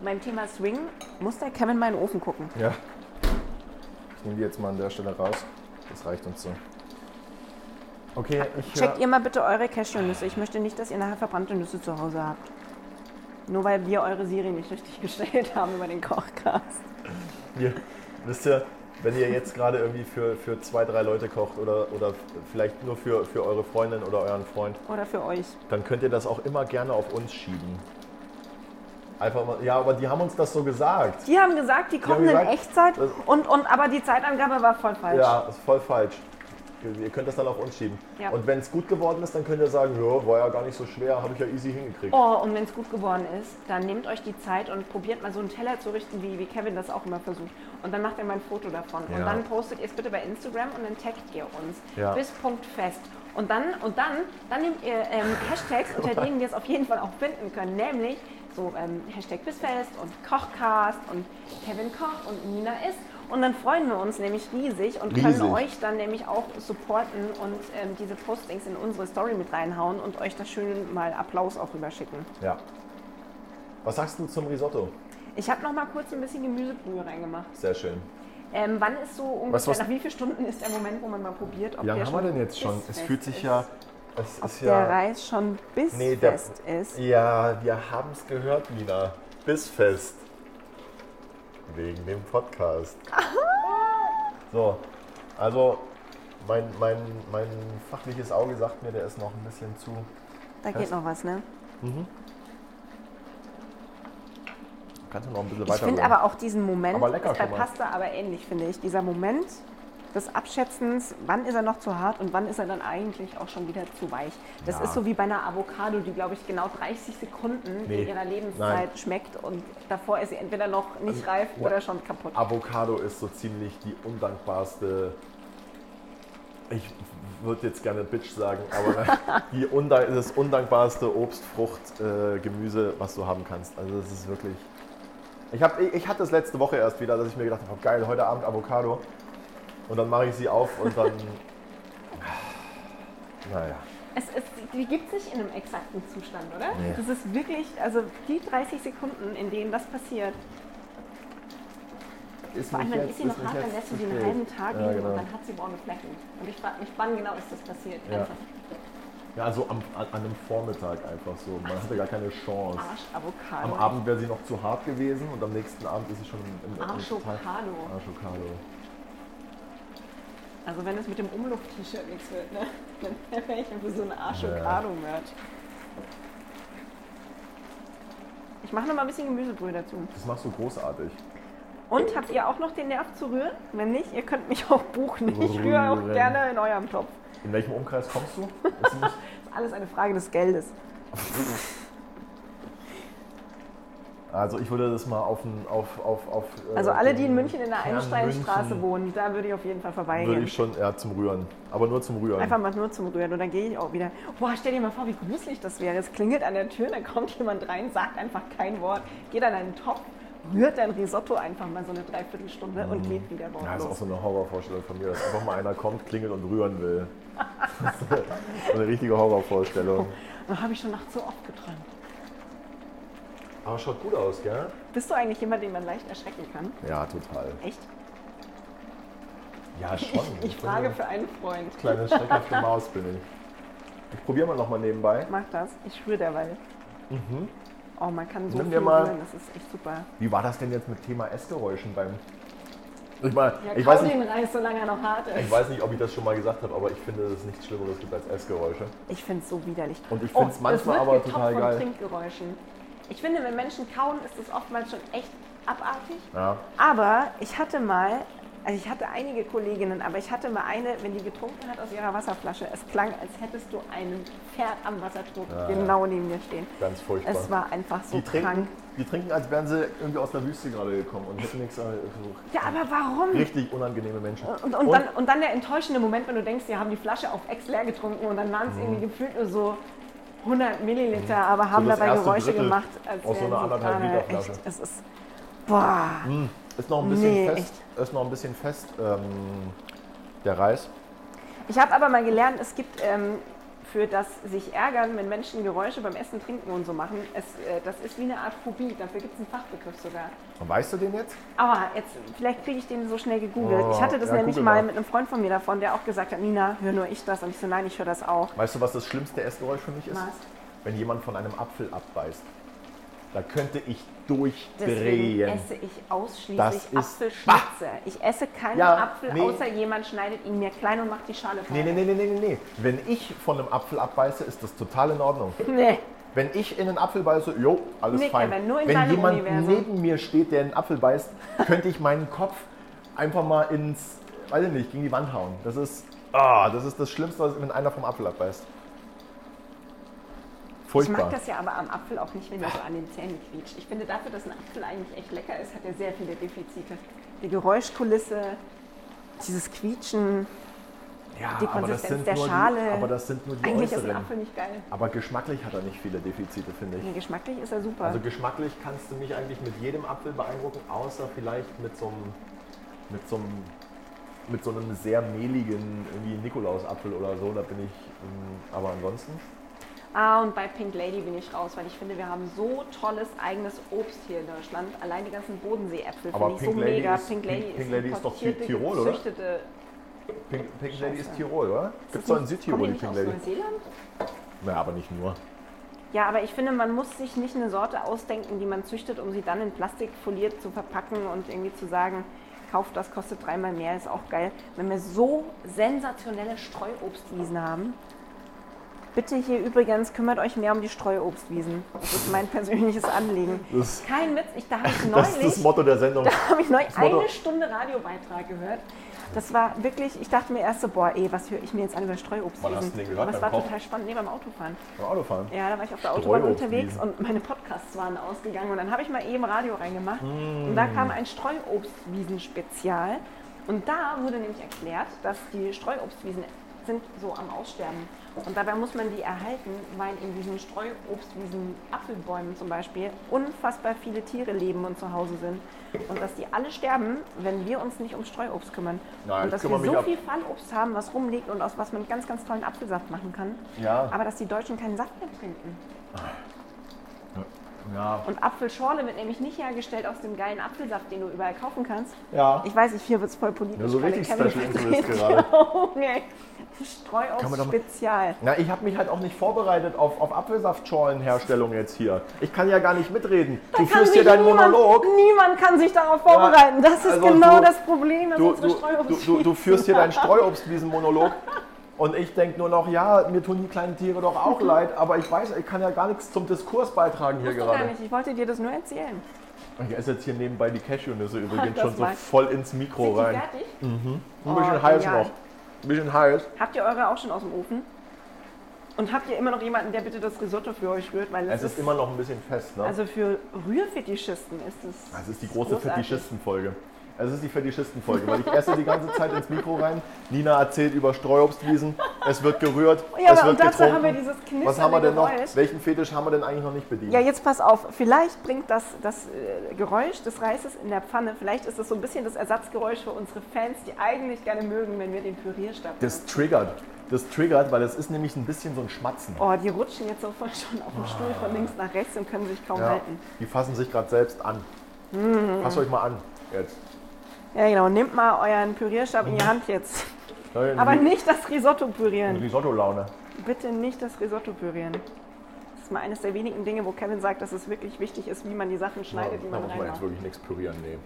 Beim Thema Swing muss der Kevin mal in den Ofen gucken. Ja. Ich nehme die jetzt mal an der Stelle raus. Das reicht uns so. Okay, ich Checkt ihr mal bitte eure Cashewnüsse. Ich möchte nicht, dass ihr nachher verbrannte Nüsse zu Hause habt. Nur weil wir eure Siri nicht richtig [laughs] gestellt haben über den Kochcast. Ihr, wisst ihr, wenn ihr jetzt gerade irgendwie für, für zwei, drei Leute kocht oder, oder vielleicht nur für, für eure Freundin oder euren Freund, Oder für euch. dann könnt ihr das auch immer gerne auf uns schieben. Einfach mal, ja, aber die haben uns das so gesagt. Die haben gesagt, die kochen haben in gesagt, Echtzeit und, und aber die Zeitangabe war voll falsch. Ja, ist voll falsch. Ihr könnt das dann auf uns schieben. Ja. Und wenn es gut geworden ist, dann könnt ihr sagen, ja, war ja gar nicht so schwer, habe ich ja easy hingekriegt. Oh, und wenn es gut geworden ist, dann nehmt euch die Zeit und probiert mal so einen Teller zu richten, wie, wie Kevin das auch immer versucht. Und dann macht ihr mal ein Foto davon. Und Ja. dann postet ihr es bitte bei Instagram und dann taggt ihr uns. Ja. Bis Punkt fest. Und dann, und dann, dann nehmt ihr ähm, Hashtags, unter [laughs] denen wir es auf jeden Fall auch finden können. Nämlich so ähm, Hashtag Bissfest und Kochcast und Kevin Koch und Nina isst. Und dann freuen wir uns nämlich riesig und Riesig. können euch dann nämlich auch supporten und ähm, diese Postings in unsere Story mit reinhauen und euch da schön mal Applaus auch rüberschicken. Ja. Was sagst du zum Risotto? Ich habe noch mal kurz ein bisschen Gemüsebrühe reingemacht. Sehr schön. Ähm, wann ist so ungefähr, was- nach wie vielen Stunden ist der Moment, wo man mal probiert, ob Wie lange haben wir denn jetzt schon? Es fühlt sich ist? ja. Es Ob der ja. Reis schon Nee, bissfest ist. Ja, wir haben es gehört, Nina. Bissfest. Wegen dem Podcast. So, also mein, mein, mein fachliches Auge sagt mir, der ist noch ein bisschen zu. Da geht noch was, ne? Kannst du noch ein bisschen Ich weiter finde rühren. aber auch diesen Moment, Aber lecker ist bei. Pasta aber ähnlich, finde ich. Dieser Moment des Abschätzens, wann ist er noch zu hart und wann ist er dann eigentlich auch schon wieder zu weich. Das Ja. ist so wie bei einer Avocado, die, glaube ich, genau 30 Sekunden Nee. in ihrer Lebenszeit Nein. schmeckt und davor ist sie entweder noch nicht reif ja. oder schon kaputt. Avocado ist so ziemlich die undankbarste. Ich würde jetzt gerne Bitch sagen, aber [laughs] die undank das undankbarste Obst, Frucht, äh, Gemüse, was du haben kannst. Also das ist wirklich. Ich, hab, ich, ich hatte es letzte Woche erst wieder, dass ich mir gedacht habe, geil, heute Abend Avocado. Und dann mache ich sie auf und dann. Naja. Es, es, die gibt es nicht in einem exakten Zustand, oder? Nee. Das ist wirklich, also die 30 Sekunden, in denen das passiert. Ist Vor allem, dann ist sie noch hart, dann lässt du sie einen halben Tag Ja, liegen genau. und dann hat sie braune Flecken. Und ich frage mich, wann genau ist das passiert? Ja. Ja, so am, an, an einem Vormittag einfach so. Man hatte gar keine Chance. Arsch Avocado. Am Abend wäre sie noch zu hart gewesen und am nächsten Abend ist sie schon im, im, Arschokado. Also wenn es mit dem Umluft-T-Shirt nichts wird, ne? [laughs] dann wäre ich für so ein Arschokado-Merch. Ich mache noch mal ein bisschen Gemüsebrühe dazu. Das machst du großartig. Und habt ihr auch noch den Nerv zu rühren? Wenn nicht, ihr könnt mich auch buchen. Ich rühre auch gerne in eurem Topf. In welchem Umkreis kommst du? Das ist [laughs] alles eine Frage des Geldes. [laughs] also ich würde das mal auf auf, auf, auf äh, Also alle, die in München in der Einsteinstraße wohnen, da würde ich auf jeden Fall Würde vorbeigehen. ich schon, ja, zum Rühren. Aber nur zum Rühren. Einfach mal nur zum Rühren und dann gehe ich auch wieder. Boah, stell dir mal vor, wie gruselig das wäre. Es klingelt an der Tür, dann kommt jemand rein, sagt einfach kein Wort, geht an einen Topf, rührt dein Risotto einfach mal so eine Dreiviertelstunde und geht wieder Mhm. ja, das ist auch so eine Horrorvorstellung von mir, dass einfach mal einer kommt, klingelt und rühren will. Das [laughs] ist so eine richtige Horrorvorstellung. [laughs] Da habe ich schon nachts so oft geträumt. Aber schaut gut aus, gell? Bist du eigentlich jemand, den man leicht erschrecken kann? Ja, total. Echt? Ja, schon. Ich bin frage für einen Freund. [laughs] Kleine schreckhafte Maus bin ich. Ich probiere mal nochmal nebenbei. Mach das, ich schwöre derweil. Oh, man kann so Mhm. Nimm viel mal- rühren, das ist echt super. Wie war das denn jetzt mit Thema Essgeräuschen beim. Ich, meine, Ja, ich, weiß nicht, den Reis, solange er noch hart ist. ich weiß nicht, ob ich das schon mal gesagt habe, aber ich finde, dass es nichts Schlimmeres gibt als Essgeräusche. Ich finde es so widerlich. Und ich find's das manchmal wird aber total geil. Trinkgeräuschen. Ich finde, wenn Menschen kauen, ist das oftmals schon echt abartig. Ja. Aber ich hatte mal, also ich hatte einige Kolleginnen, aber ich hatte mal eine, wenn die getrunken hat aus ihrer Wasserflasche, es klang, als hättest du ein Pferd am Wassertrog genau neben dir stehen. Ganz furchtbar. Es war einfach so die, trinken, krank. die trinken, als wären sie irgendwie aus der Wüste gerade gekommen und hätten nichts. äh, So Ja, aber warum? richtig unangenehme Menschen. Und, und, dann, und dann der enttäuschende Moment, wenn du denkst, sie haben die Flasche auf Ex leer getrunken und dann waren es irgendwie gefühlt nur so 100 Milliliter, aber haben Mhm. das dabei Geräusche Drittel gemacht, als aus so einer anderthalb Liter Flasche. Echt, es ist, boah. Ist noch ein bisschen Nee, fest. Ist noch ein bisschen fest, ähm, der Reis. Ich habe aber mal gelernt, es gibt ähm, für das sich ärgern, wenn Menschen Geräusche beim Essen, Trinken und so machen, es, äh, das ist wie eine Art Phobie. Dafür gibt es einen Fachbegriff sogar. Und weißt du den jetzt? Aber jetzt, vielleicht kriege ich den so schnell gegoogelt. Oh, ich hatte das ja, nämlich mal. mit einem Freund von mir davon, der auch gesagt hat, Nina, hör nur ich das. Und ich so, nein, ich höre das auch. Weißt du, was das schlimmste Essgeräusch für mich ist? Was? Wenn jemand von einem Apfel abbeißt. Da könnte ich Deswegen durchdrehen. esse ich ausschließlich Apfelschnitze. Ich esse keinen Ja, Apfel, nee. außer jemand schneidet ihn mir klein und macht die Schale Nee, fein. nee, nee, nee, nee, nee. Wenn ich von einem Apfel abbeiße, ist das total in Ordnung. nee. Wenn ich in einen Apfel beiße, jo, alles Nee, fein. Kevin, nur in Wenn jemand Universum. neben mir steht, der in einen Apfel beißt, könnte ich meinen Kopf einfach mal ins, weiß ich nicht, gegen die Wand hauen. Das ist, Ah, das ist das Schlimmste, wenn einer vom Apfel abbeißt. Ich Furchtbar. mag das ja aber am Apfel auch nicht, wenn er so an den Zähnen quietscht. Ich finde dafür, dass ein Apfel eigentlich echt lecker ist, hat er sehr viele Defizite. Die Geräuschkulisse, dieses Quietschen, ja, die aber das Konsistenz sind der Schale. Die, aber das sind nur die eigentlich ist ein äußeren. Apfel nicht geil. Aber geschmacklich hat er nicht viele Defizite, finde ich. Nee, geschmacklich ist er super. Also geschmacklich kannst du mich eigentlich mit jedem Apfel beeindrucken, außer vielleicht mit so einem, mit so einem, mit so einem sehr mehligen irgendwie Nikolausapfel oder so. Da bin ich, ähm, aber ansonsten. Ah, und bei Pink Lady bin ich raus, weil ich finde, wir haben so tolles eigenes Obst hier in Deutschland. Allein die ganzen Bodenseeäpfel finde ich Pink so Lady mega. ist- Pink Lady Pink- Pink ist, Lady ist doch Tirol, oder? Pink, Pink Lady ist. Tirol, oder? Gibt es doch in Südtirol die Pink aus Lady? Neuseeland? Naja, aber nicht nur. Ja, aber ich finde, man muss sich nicht eine Sorte ausdenken, die man züchtet, um sie dann in Plastik foliert zu verpacken und irgendwie zu sagen, kauft das, kostet dreimal mehr, ist auch geil. Wenn wir so sensationelle Streuobstwiesen haben, bitte hier übrigens kümmert euch mehr um die Streuobstwiesen. Das ist mein persönliches Anliegen. Das, Kein Witz, ich, da habe ich [laughs] das ist das neulich, Motto der Sendung. [laughs] da habe ich neulich eine Stunde Radiobeitrag gehört. Das war wirklich, ich dachte mir erst so, boah, ey, was höre ich mir jetzt an über Streuobstwiesen? Hast du den gehört? Aber es war Kochen? total spannend, nee, beim Autofahren. Beim Autofahren. Ja, da war ich auf der Autobahn unterwegs und meine Podcasts waren ausgegangen und dann habe ich mal eben Radio reingemacht und da kam ein Streuobstwiesen-Spezial und da wurde nämlich erklärt, dass die Streuobstwiesen sind so am Aussterben und dabei muss man die erhalten, weil in diesen Streuobstwiesen Apfelbäumen zum Beispiel unfassbar viele Tiere leben und zu Hause sind und dass die alle sterben, wenn wir uns nicht um Streuobst kümmern Nein, und dass wir so ab- viel Fallobst haben, was rumliegt und aus was man ganz, ganz tollen Apfelsaft machen kann, Ja. aber dass die Deutschen keinen Saft mehr trinken. Ja. Und Apfelschorle wird nämlich nicht hergestellt aus dem geilen Apfelsaft, den du überall kaufen kannst. Ja. Ich weiß nicht, hier wird es voll politisch. Ja, so richtig Special Interest gerade. [laughs] Augen, Streuobst Spezial. Na, ich habe mich halt auch nicht vorbereitet auf, auf Apfelsaftscholenherstellung jetzt hier. Ich kann ja gar nicht mitreden. Du Kann führst hier deinen niemand, Monolog. Niemand kann sich darauf vorbereiten. Das ist also genau du- das Problem, dass Du, unsere du, Streuobst du, du, du führst hier deinen [laughs] Streuobstwiesen-Monolog. Und ich denke nur noch, ja, mir tun die kleinen Tiere doch auch [laughs] leid, aber ich weiß, ich kann ja gar nichts zum Diskurs beitragen hier du gar gerade. nicht. Ich wollte dir das nur erzählen. Ich esse jetzt hier nebenbei die Cashewnüsse übrigens [laughs] schon so voll ins Mikro Sind die rein. fertig? Ein Oh, bisschen heiß genial. noch. Ein bisschen heiß. Habt ihr eure auch schon aus dem Ofen? Und habt ihr immer noch jemanden, der bitte das Risotto für euch rührt? Weil Es das ist immer noch ein bisschen fest, ne? Also für Rührfetischisten ist es. Das ist die große. Fetischistenfolge. Es ist die Fetischistenfolge, weil ich esse die ganze Zeit ins Mikro rein. Nina erzählt über Streuobstwiesen. Es wird gerührt, Ja, es aber wird und dazu getrunken. haben wir dieses Was haben wir denn noch? Geräusch. Welchen Fetisch haben wir denn eigentlich noch nicht bedient? Ja, jetzt pass auf. Vielleicht bringt das, das äh, Geräusch des Reises in der Pfanne, vielleicht ist das so ein bisschen das Ersatzgeräusch für unsere Fans, die eigentlich gerne mögen, wenn wir den Pürierstab Das triggert. Das triggert, weil es ist nämlich ein bisschen so ein Schmatzen. Oh, die rutschen jetzt sofort schon auf dem Stuhl von links nach rechts und können sich kaum Ja, halten. die fassen sich gerade selbst an. Mhm. Fasst euch mal an jetzt. Ja, genau. Nehmt mal euren Pürierstab in die Hand jetzt. Ja, Aber nicht das Risotto pürieren. Risotto-Laune. Bitte nicht das Risotto pürieren. Das ist mal eines der wenigen Dinge, wo Kevin sagt, dass es wirklich wichtig ist, wie man die Sachen schneidet, die da muss man jetzt wirklich nichts pürieren, nee.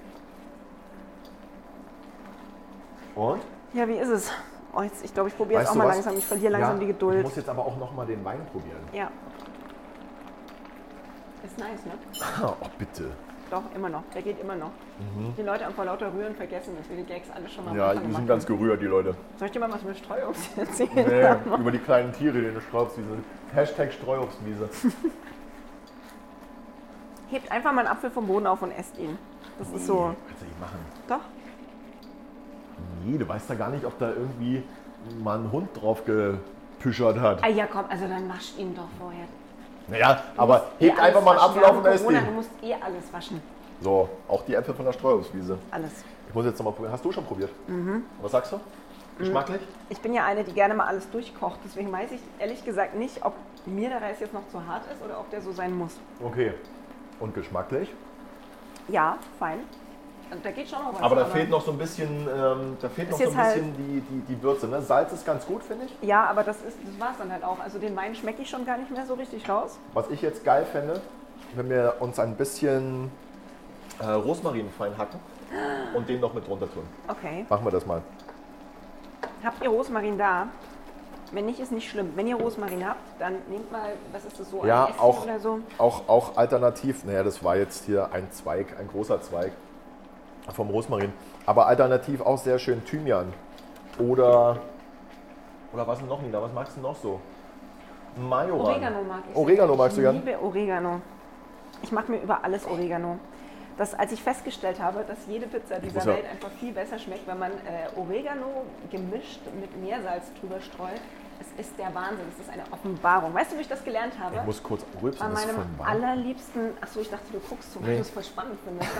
Und? Ja, wie ist es? Oh, jetzt, ich glaube, ich probiere Weißt auch mal was? langsam. Ich verliere langsam ja, die Ich Geduld. muss jetzt aber auch noch mal den Wein probieren. Ja. Ist nice, ne? [laughs] Oh, bitte. Doch, immer noch. Der geht immer noch. Die Leute haben vor lauter Rühren vergessen, dass wir die Gags alle schon mal Mhm. Ja, die sind gemacht ganz gerührt, die Leute. Soll ich dir mal was über Streuobst [laughs] erzählen? Nee, über die kleinen Tiere, die du Streuobstwiese. Hashtag Streuobstwiese. [laughs] Hebt einfach mal einen Apfel vom Boden auf und esst ihn. Das ist so. Kannst du nicht machen. Doch. Nee, du weißt ja gar nicht, ob da irgendwie mal ein Hund drauf gepüschert hat. Ah ja, komm, also dann wasch ihn doch vorher. Naja, aber musst eh hebt einfach mal einen Apfel auf und haben esst Corona, Du musst eh alles waschen. So, auch die Äpfel von der Streuobstwiese. Alles. Ich muss jetzt noch mal probieren. Hast du schon probiert? Mhm. Was sagst du? Geschmacklich? Ich bin ja eine, die gerne mal alles durchkocht. Deswegen weiß ich ehrlich gesagt nicht, ob mir der Reis jetzt noch zu hart ist oder ob der so sein muss. Okay. Und geschmacklich? Ja, fein. Und Da geht schon noch was. Aber da fehlt noch so ein bisschen, ähm, da fehlt noch so ein halt- bisschen die, die, die Würze. Ne? Salz ist ganz gut, finde ich. Ja, aber das, ist, das war es dann halt auch. Also den Wein schmecke ich schon gar nicht mehr so richtig raus. Was ich jetzt geil fände, wenn wir uns ein bisschen äh, Rosmarin fein hacken und den noch mit drunter tun. Okay. Machen wir das mal. Habt ihr Rosmarin da? Wenn nicht, ist nicht schlimm. Wenn ihr Rosmarin habt, dann nehmt mal, was ist das so, Ja, auch, oder so. auch, auch alternativ. Naja, das war jetzt hier ein Zweig, ein großer Zweig vom Rosmarin. Aber alternativ auch sehr schön Thymian. Oder Oder was denn noch, Nina? Was magst du noch so? Majoran. Oregano mag ich. Oregano magst du ich gern? liebe Oregano. Ich mag mir über alles Oregano. Das, als ich festgestellt habe, dass jede Pizza dieser Welt einfach viel besser schmeckt, wenn man äh, Oregano gemischt mit Meersalz drüber streut, es ist der Wahnsinn. Es ist eine Offenbarung. Weißt du, wie ich das gelernt habe? Ich muss kurz rülpsen, Bei meinem allerliebsten. Achso, ich dachte, du guckst so, weil Nee. du es voll spannend findest.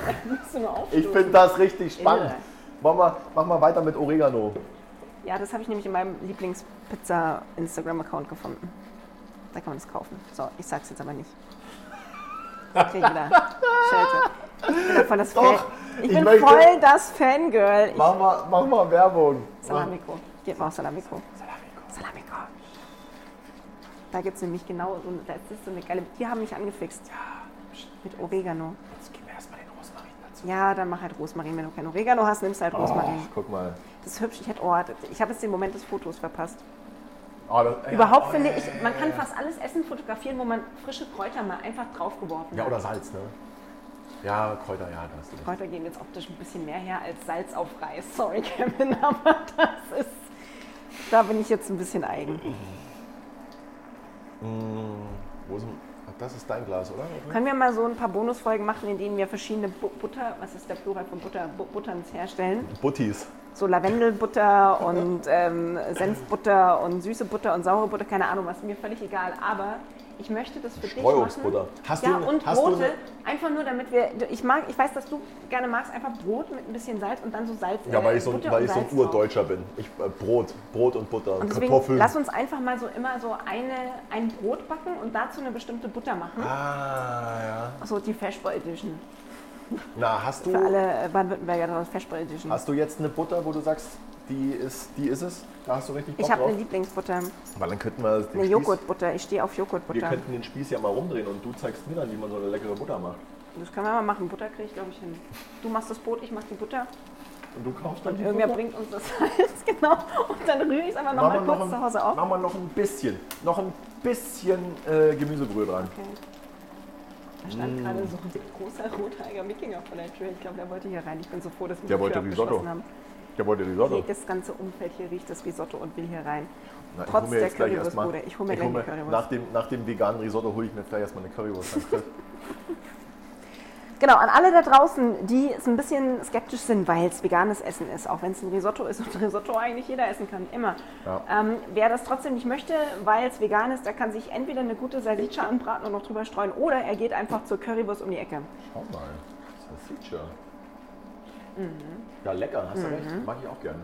Ich finde das richtig spannend. Mach mal, mach mal weiter mit Oregano. Ja, das habe ich nämlich in meinem Lieblingspizza-Instagram-Account gefunden. Da kann man es kaufen. So, ich sag's jetzt aber nicht. Ich krieg wieder Schelte. Ich bin voll das Doch, Fan. Ich, ich bin möchte- voll das Fangirl. Ich, Mach mal, mach mal Werbung. Salamico. Gib mal auch Salamico. Salamico. Da gibt es nämlich genau so, eine- das ist so eine geile. Die haben mich angefixt. Mit Oregano. Jetzt geben wir erstmal den Rosmarin dazu. Ja, dann mach halt Rosmarin. Wenn du kein Oregano hast, nimmst du halt Rosmarin. Oh, guck mal. Das ist hübsch. Ich hätte, oh, das- ich habe jetzt den Moment des Fotos verpasst. Oh, das, ja, Überhaupt oh, finde ja, ich, man kann fast alles Essen fotografieren, wo man frische Kräuter mal einfach draufgeworfen Ja, hat. oder Salz, ne? Ja, Kräuter, ja, da recht. Kräuter gehen jetzt optisch ein bisschen mehr her als Salz auf Reis. Sorry, [laughs] Kevin, aber das ist. Da bin ich jetzt ein bisschen eigen. Wo ist das ist dein Glas, oder? Können wir mal so ein paar Bonusfolgen machen, in denen wir verschiedene Bu Butter, was ist der Plural von Butter, Bu Butterns herstellen? Buttis. So Lavendelbutter und ähm, Senfbutter und süße Butter und saure Butter, keine Ahnung, was mir völlig egal. Aber ich möchte das für dich machen. Streuobstbutter. Hast ja, du- und hast du Brote. eine- einfach nur, damit wir. Ich mag, ich weiß, dass du gerne magst, einfach Brot mit ein bisschen Salz und dann so Salz. Ja, weil äh, ich so, Butter weil ich so ein. Urdeutscher bin. Ich, äh, Brot, Brot und Butter, Und deswegen Kartoffeln. lass uns einfach mal so immer so eine, ein Brot backen und dazu eine bestimmte Butter machen. ah, ja. So die Feschbar Edition. [laughs] Na, hast Für du, alle äh, Baden-Württemberger Feschbar Edition. hast du jetzt eine Butter, wo du sagst, die ist, die ist es? Da hast du richtig Bock Ich habe eine Lieblingsbutter, Weil dann könnten wir den eine Spieß, Joghurtbutter. Ich stehe auf wir Joghurtbutter. könnten den Spieß ja mal rumdrehen und du zeigst mir dann, wie man so eine leckere Butter macht. Das können wir mal machen. Butter kriege ich, glaube ich, hin. Du machst das Brot, ich mach die Butter. Und du kaufst dann die Irgendwer Butter? bringt uns das [laughs] Salz, genau. Und dann rühre ich es einfach nochmal wir kurz noch zu Hause ein, auf. machen wir noch ein bisschen, noch ein bisschen äh, Gemüsebrühe dran. Okay. Da stand gerade so ein großer rothaariger Wikinger vor der Tür. Ich glaube, der wollte hier rein. Ich bin so froh, dass wir Der die wollte Tür Risotto. haben. Der wollte Risotto. Das ganze Umfeld hier riecht das Risotto und will hier rein. Na, Trotz mir der mal- Currywurstbude. Ich hol mir ich gleich hol eine Currywurst. Nach dem, nach dem veganen Risotto hole ich mir gleich erstmal eine Currywurst. [laughs] Genau, an alle da draußen, die es ein bisschen skeptisch sind, weil es veganes Essen ist, auch wenn es ein Risotto ist und [laughs] Risotto eigentlich jeder essen kann, immer. Ja. Ähm, wer das trotzdem nicht möchte, weil es vegan ist, der kann sich entweder eine gute Salsiccia anbraten und noch drüber streuen oder er geht einfach zur Currywurst um die Ecke. Schau mal, Salsiccia. Mhm. Ja, lecker, hast du recht. Mag ich auch gerne.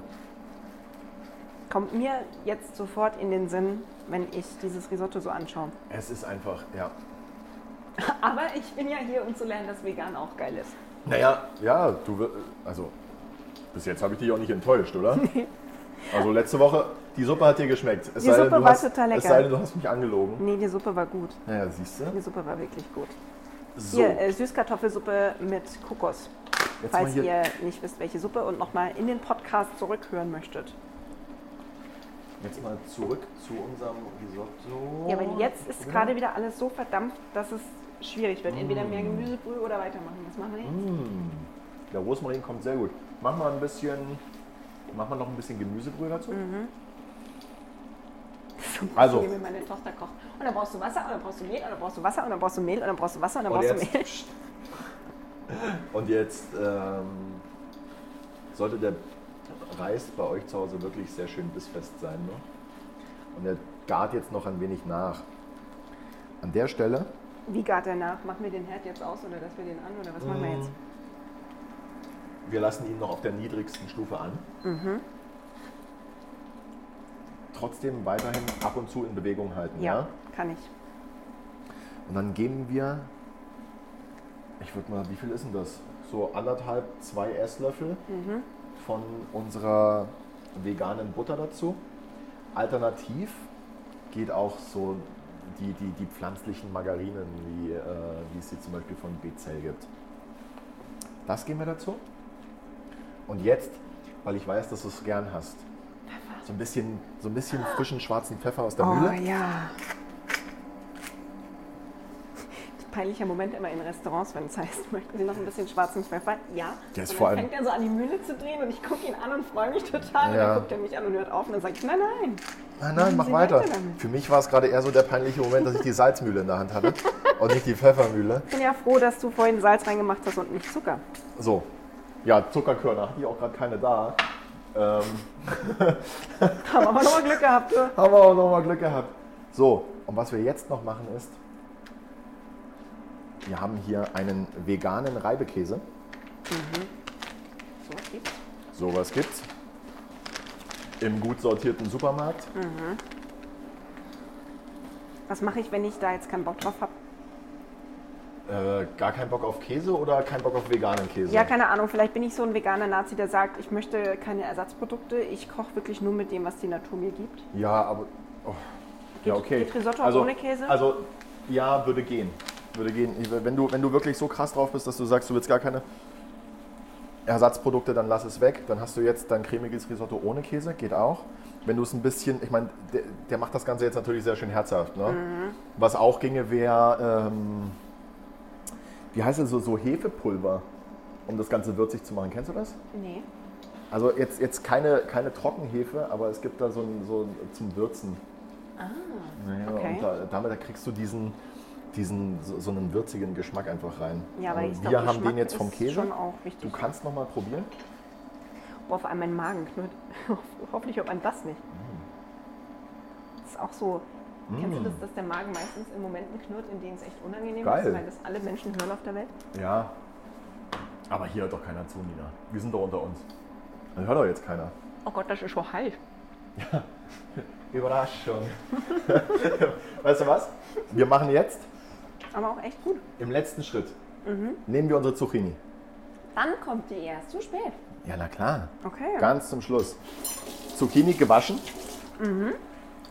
Kommt mir jetzt sofort in den Sinn, wenn ich dieses Risotto so anschaue. Es ist einfach, ja. [laughs] Aber ich bin ja hier, um zu lernen, dass vegan auch geil ist. Naja, ja, du also bis jetzt habe ich dich auch nicht enttäuscht, oder? Also letzte Woche, die Suppe hat dir geschmeckt. Es Die Suppe du war hast, total lecker. Es sei denn, du hast mich angelogen. Nee, die Suppe war gut. Naja, siehst du. Die Suppe war wirklich gut. So, Hier, äh, Süßkartoffelsuppe mit Kokos. jetzt Falls ihr nicht wisst, welche Suppe und nochmal in den Podcast zurückhören möchtet. Jetzt mal zurück zu unserem Risotto. Ja, weil jetzt ist gerade wieder alles so verdampft, dass es schwierig wird. Entweder mehr Gemüsebrühe oder weitermachen. Was machen wir jetzt? Mm, der Rosmarin kommt sehr gut. Mach mal ein bisschen, mach mal noch ein bisschen Gemüsebrühe dazu. Mhm. [laughs] Also. Wie mir meine Tochter kocht. Und dann brauchst du Wasser, und dann brauchst du Mehl, und dann brauchst du Wasser, und dann brauchst du Mehl, und dann brauchst du Wasser, und dann brauchst du Mehl. [laughs] [laughs] Und jetzt ähm, sollte der Reis bei euch zu Hause wirklich sehr schön bissfest sein. Ne? Und der gart jetzt noch ein wenig nach. An der Stelle Wie gart der nach? Machen wir den Herd jetzt aus oder lassen wir den an oder was machen wir jetzt? Wir lassen ihn noch auf der niedrigsten Stufe an. Mhm. Trotzdem weiterhin ab und zu in Bewegung halten. Ja. Ja, kann ich. Und dann geben wir, ich würde mal, wie viel ist denn das? So anderthalb, zwei Esslöffel Mhm. von unserer veganen Butter dazu. Alternativ geht auch so die, die, die pflanzlichen Margarinen, wie, äh, wie es sie zum Beispiel von Bezell gibt. Das geben wir dazu. Und jetzt, weil ich weiß, dass du es gern hast, so ein bisschen, so ein bisschen frischen schwarzen Pfeffer aus der Oh Mühle. ja. peinlicher Moment immer in Restaurants, wenn es heißt, möchten Sie noch ein bisschen schwarzen Pfeffer? Ja. Der ist und vor dann allem- fängt er so an die Mühle zu drehen und ich gucke ihn an und freue mich total. Und Ja. dann guckt er mich an und hört auf und dann sage ich, nein, nein. Nein, nein, mach weiter. weiter. Für mich war es gerade eher so der peinliche Moment, dass ich die Salzmühle in der Hand hatte und nicht die Pfeffermühle. Ich bin ja froh, dass du vorhin Salz reingemacht hast und nicht Zucker. So, ja, Zuckerkörner hatte ich auch gerade keine da. Ähm, [laughs] Haben wir aber noch mal Glück gehabt. Du. haben wir auch nochmal Glück gehabt. So, und was wir jetzt noch machen ist, wir haben hier einen veganen Reibekäse. So, gibt's. Sowas gibt's. Im gut sortierten Supermarkt. Was mache ich, wenn ich da jetzt keinen Bock drauf habe? Äh, gar keinen Bock auf Käse oder keinen Bock auf veganen Käse? Ja, keine Ahnung. Vielleicht bin ich so ein veganer Nazi, der sagt, ich möchte keine Ersatzprodukte. Ich koche wirklich nur mit dem, was die Natur mir gibt. Ja, aber. Oh. ja, Geht- okay. geht Risotto also, ohne Käse? Also, ja, würde gehen. Würde gehen. Wenn du, wenn du wirklich so krass drauf bist, dass du sagst, du willst gar keine Ersatzprodukte, dann lass es weg. Dann hast du jetzt dein cremiges Risotto ohne Käse, geht auch. Wenn du es ein bisschen, ich meine, der, der macht das Ganze jetzt natürlich sehr schön herzhaft. Ne? Mhm. Was auch ginge, wäre, ähm, wie heißt es, so, so Hefepulver, um das Ganze würzig zu machen. Kennst du das? Nee. Also jetzt, jetzt keine, keine Trockenhefe, aber es gibt da so, ein, so ein, zum Würzen. Ah, ja, okay. Und da, damit da kriegst du diesen, diesen so, so einen würzigen Geschmack einfach rein. Ja, aber Also ich wir glaub, haben Geschmack den jetzt vom Käse. Du kannst noch mal probieren. Boah, vor allem mein Magen knurrt. [laughs] Hoffentlich hört man das nicht. Das ist auch so. Kennst du das, dass der Magen meistens in Momenten knurrt, in denen es echt unangenehm Geil. ist, weil das alle Menschen hören auf der Welt? Ja. Aber hier hört doch keiner zu, Nina. Wir sind doch unter uns. Dann hört doch jetzt keiner. Oh Gott, das ist schon heiß. [laughs] Überraschung. [laughs] weißt du was? Wir machen jetzt Aber auch echt gut. im letzten Schritt. Nehmen wir unsere Zucchini. Dann kommt die erst. Zu spät. Ja, na klar. Okay. Ganz zum Schluss. Zucchini gewaschen.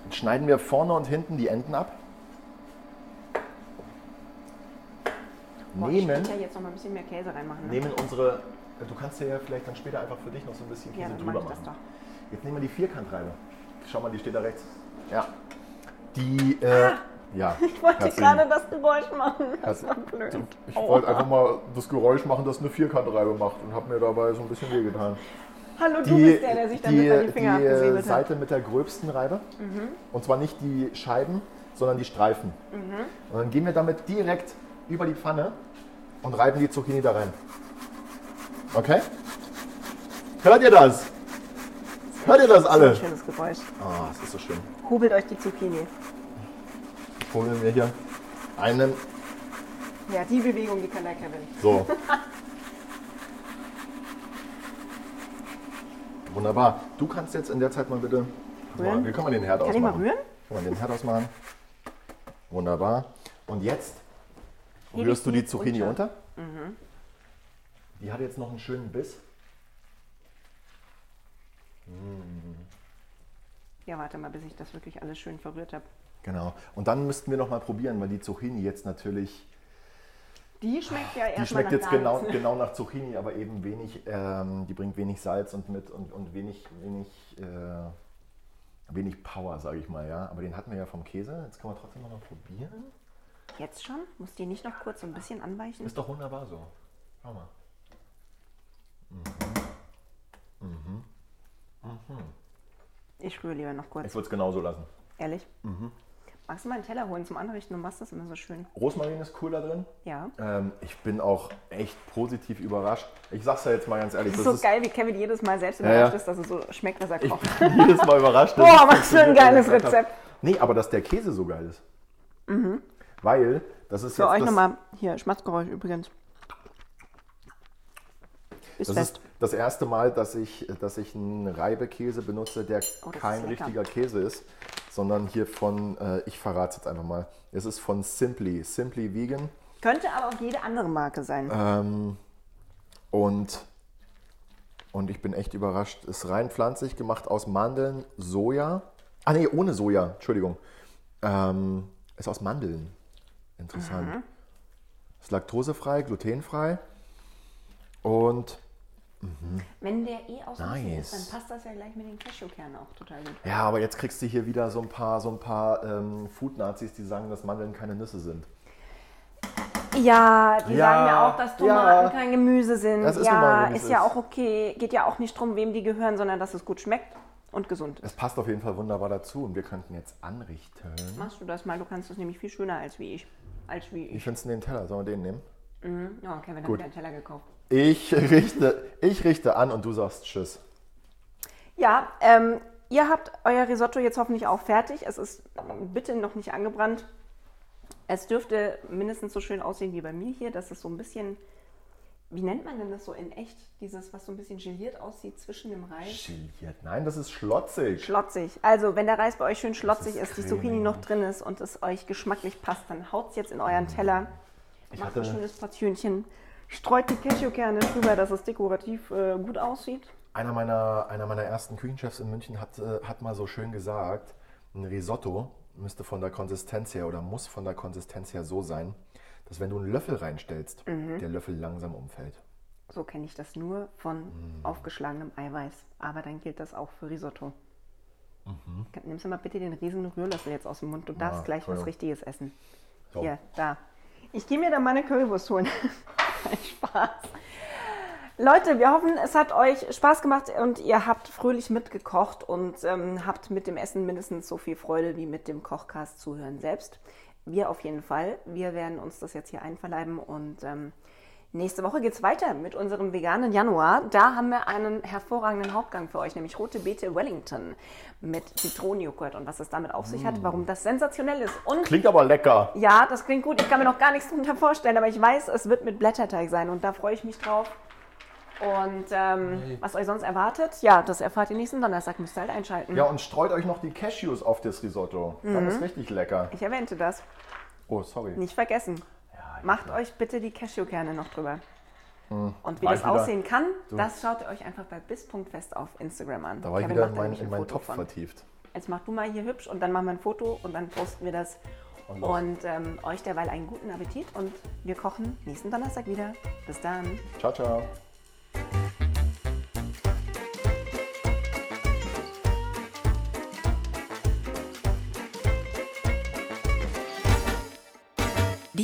Jetzt schneiden wir vorne und hinten die Enden ab. Boah, ich nehmen, könnte ja jetzt noch mal ein bisschen mehr Käse reinmachen. Ne? nehmen unsere. Du kannst ja vielleicht dann später einfach für dich noch so ein bisschen Ja, Käse dann drüber mache ich das machen. doch. Jetzt nehmen wir die Vierkantreibe. Schau mal, die steht da rechts. Ja. Die. Äh, ja. [laughs] Ich wollte gerade das Geräusch machen. Das war blöd. Ich wollte einfach mal das Geräusch machen, das eine Vierkantreibe macht und habe mir dabei so ein bisschen wehgetan. Hallo, du die, bist der, der sich damit die, an die Finger die abgesäbelt hat. Mhm. Seite mit der gröbsten Reibe. Und zwar nicht die Scheiben, sondern die Streifen. Mhm. Und dann gehen wir damit direkt über die Pfanne und reiben die Zucchini da rein. Okay? Hört ihr das? Hört ihr das alle? Ein schönes Geräusch. Ah, es ist so schön. Hobelt euch die Zucchini. Ich hole mir hier einen. Ja, die Bewegung, die kann der Kevin. So. [laughs] Wunderbar. Du kannst jetzt in der Zeit mal bitte. Rühren? Wir können mal den Herd Kann ich ausmachen. mal rühren? Können wir den Herd ausmachen. Wunderbar. Und jetzt Hebe rührst ich du die Zucchini unter? unter. Die hat jetzt noch einen schönen Biss. Ja, warte mal, bis ich das wirklich alles schön verrührt habe. Genau. Und dann müssten wir noch mal probieren, weil die Zucchini jetzt natürlich. Die schmeckt ja Die erstmal schmeckt nach jetzt genau, genau nach Zucchini, aber eben wenig, ähm, die bringt wenig Salz und mit und, und wenig, wenig, äh, wenig Power, sage ich mal, ja. Aber den hatten wir ja vom Käse. Jetzt können wir trotzdem noch mal probieren. Jetzt schon? Muss die nicht noch kurz so ein bisschen anweichen? Ist doch wunderbar so. Schau mal. Ich rühre lieber noch kurz. Ich würde es genauso lassen. Ehrlich? Mhm. Magst du mal einen Teller holen zum Anrichten? Du machst das immer so schön. Rosmarin ist cool da drin. Ja. Ähm, ich bin auch echt positiv überrascht. Ich sag's ja jetzt mal ganz ehrlich. Das ist so geil, wie Kevin jedes Mal selbst ja. überrascht ist, dass es so schmeckt, was er Ich kocht. bin jedes Mal überrascht. [laughs] Boah, was für ein geiles ich Rezept. Nee, aber dass der Käse so geil ist. Weil, das ist Für jetzt euch das, nochmal, hier, Schmatzgeräusch übrigens. Ist das fest. ist das erste Mal, dass ich, dass ich einen Reibekäse benutze, der Oh, das kein ist richtiger Käse ist, sondern hier von, äh, ich verrate es jetzt einfach mal, es ist von Simply, Simply Vegan. Könnte aber auch jede andere Marke sein. Ähm, und, und ich bin echt überrascht. Ist rein pflanzlich gemacht aus Mandeln, Soja. Ah nee, ohne Soja, Entschuldigung. Ähm, ist aus Mandeln. Interessant. Mhm. Ist laktosefrei, glutenfrei. Und Wenn der eh aus Nice. ist, dann passt das ja gleich mit den Cashewkernen auch total gut. ja, aber jetzt kriegst du hier wieder so ein paar, so ein paar ähm, Food-Nazis, die sagen, dass Mandeln keine Nüsse sind. Ja, die Ja, sagen ja auch, dass Tomaten ja. kein Gemüse sind. Das ist ja, wie ist ja auch okay. Geht ja auch nicht drum, wem die gehören, sondern dass es gut schmeckt und gesund ist. Es passt auf jeden Fall wunderbar dazu und wir könnten jetzt anrichten. Machst du das mal? Du kannst das nämlich viel schöner als wie ich. Als wie Wie ich. findest du den Teller? Sollen wir den nehmen? Ja, Kevin hat Gut. mir einen Teller gekauft. Ich richte, ich richte an und du sagst Tschüss. Ja, ähm, ihr habt euer Risotto jetzt hoffentlich auch fertig. Es ist bitte noch nicht angebrannt. Es dürfte mindestens so schön aussehen wie bei mir hier, dass es so ein bisschen, wie nennt man denn das so in echt? Dieses, was so ein bisschen geliert aussieht zwischen dem Reis. Giliert. Nein, das ist schlotzig. Schlotzig. Also, wenn der Reis bei euch schön schlotzig ist ist, die. Zucchini noch drin ist und es euch geschmacklich passt, dann haut's jetzt in euren Teller. Ich Macht hatte- ein schönes Portionchen. Streut die Cashewkerne drüber, dass es dekorativ äh, gut aussieht. Einer meiner, einer meiner ersten Küchenchefs in München hat, äh, hat mal so schön gesagt, ein Risotto müsste von der Konsistenz her oder muss von der Konsistenz her so sein, dass wenn du einen Löffel reinstellst, Mhm. der Löffel langsam umfällt. So kenne ich das nur von aufgeschlagenem Eiweiß. Aber dann gilt das auch für Risotto. Nimmst du mal bitte den riesen Rührlöffel jetzt aus dem Mund. Du darfst Ah, gleich was. Richtiges essen. So. Hier, da. Ich gehe mir da meine Currywurst holen. [laughs] Spaß. Leute, wir hoffen, es hat euch Spaß gemacht und ihr habt fröhlich mitgekocht und ähm, habt mit dem Essen mindestens so viel Freude wie mit dem Kochcast zuhören selbst. Wir auf jeden Fall. Wir werden uns das jetzt hier einverleiben und ähm, nächste Woche geht es weiter mit unserem veganen Januar. Da haben wir einen hervorragenden Hauptgang für euch, nämlich rote Beete Wellington mit Zitronenjoghurt und was es damit auf sich hat, warum das sensationell ist. Und Klingt aber lecker. ja, das klingt gut. Ich kann mir noch gar nichts darunter vorstellen, aber ich weiß, es wird mit Blätterteig sein und da freue ich mich drauf. Und ähm, was euch sonst erwartet, ja, das erfahrt ihr nächsten Donnerstag. Müsst ihr halt einschalten. Ja, und streut euch noch die Cashews auf das Risotto. Dann ist richtig lecker. Ich erwähnte das. Oh, sorry. Nicht vergessen. Ich Macht euch bitte die Cashewkerne noch drüber. Und wie war das ich wieder- aussehen kann, das schaut ihr euch einfach bei bis.fest auf Instagram an. Da war ich Kevin wieder macht in, mein, in ein meinen Foto Topf von. vertieft. Jetzt mach du mal hier hübsch und dann machen wir ein Foto und dann posten wir das. Und. Und ähm, euch derweil einen guten Appetit und wir kochen nächsten Donnerstag wieder. Bis dann. Ciao, ciao.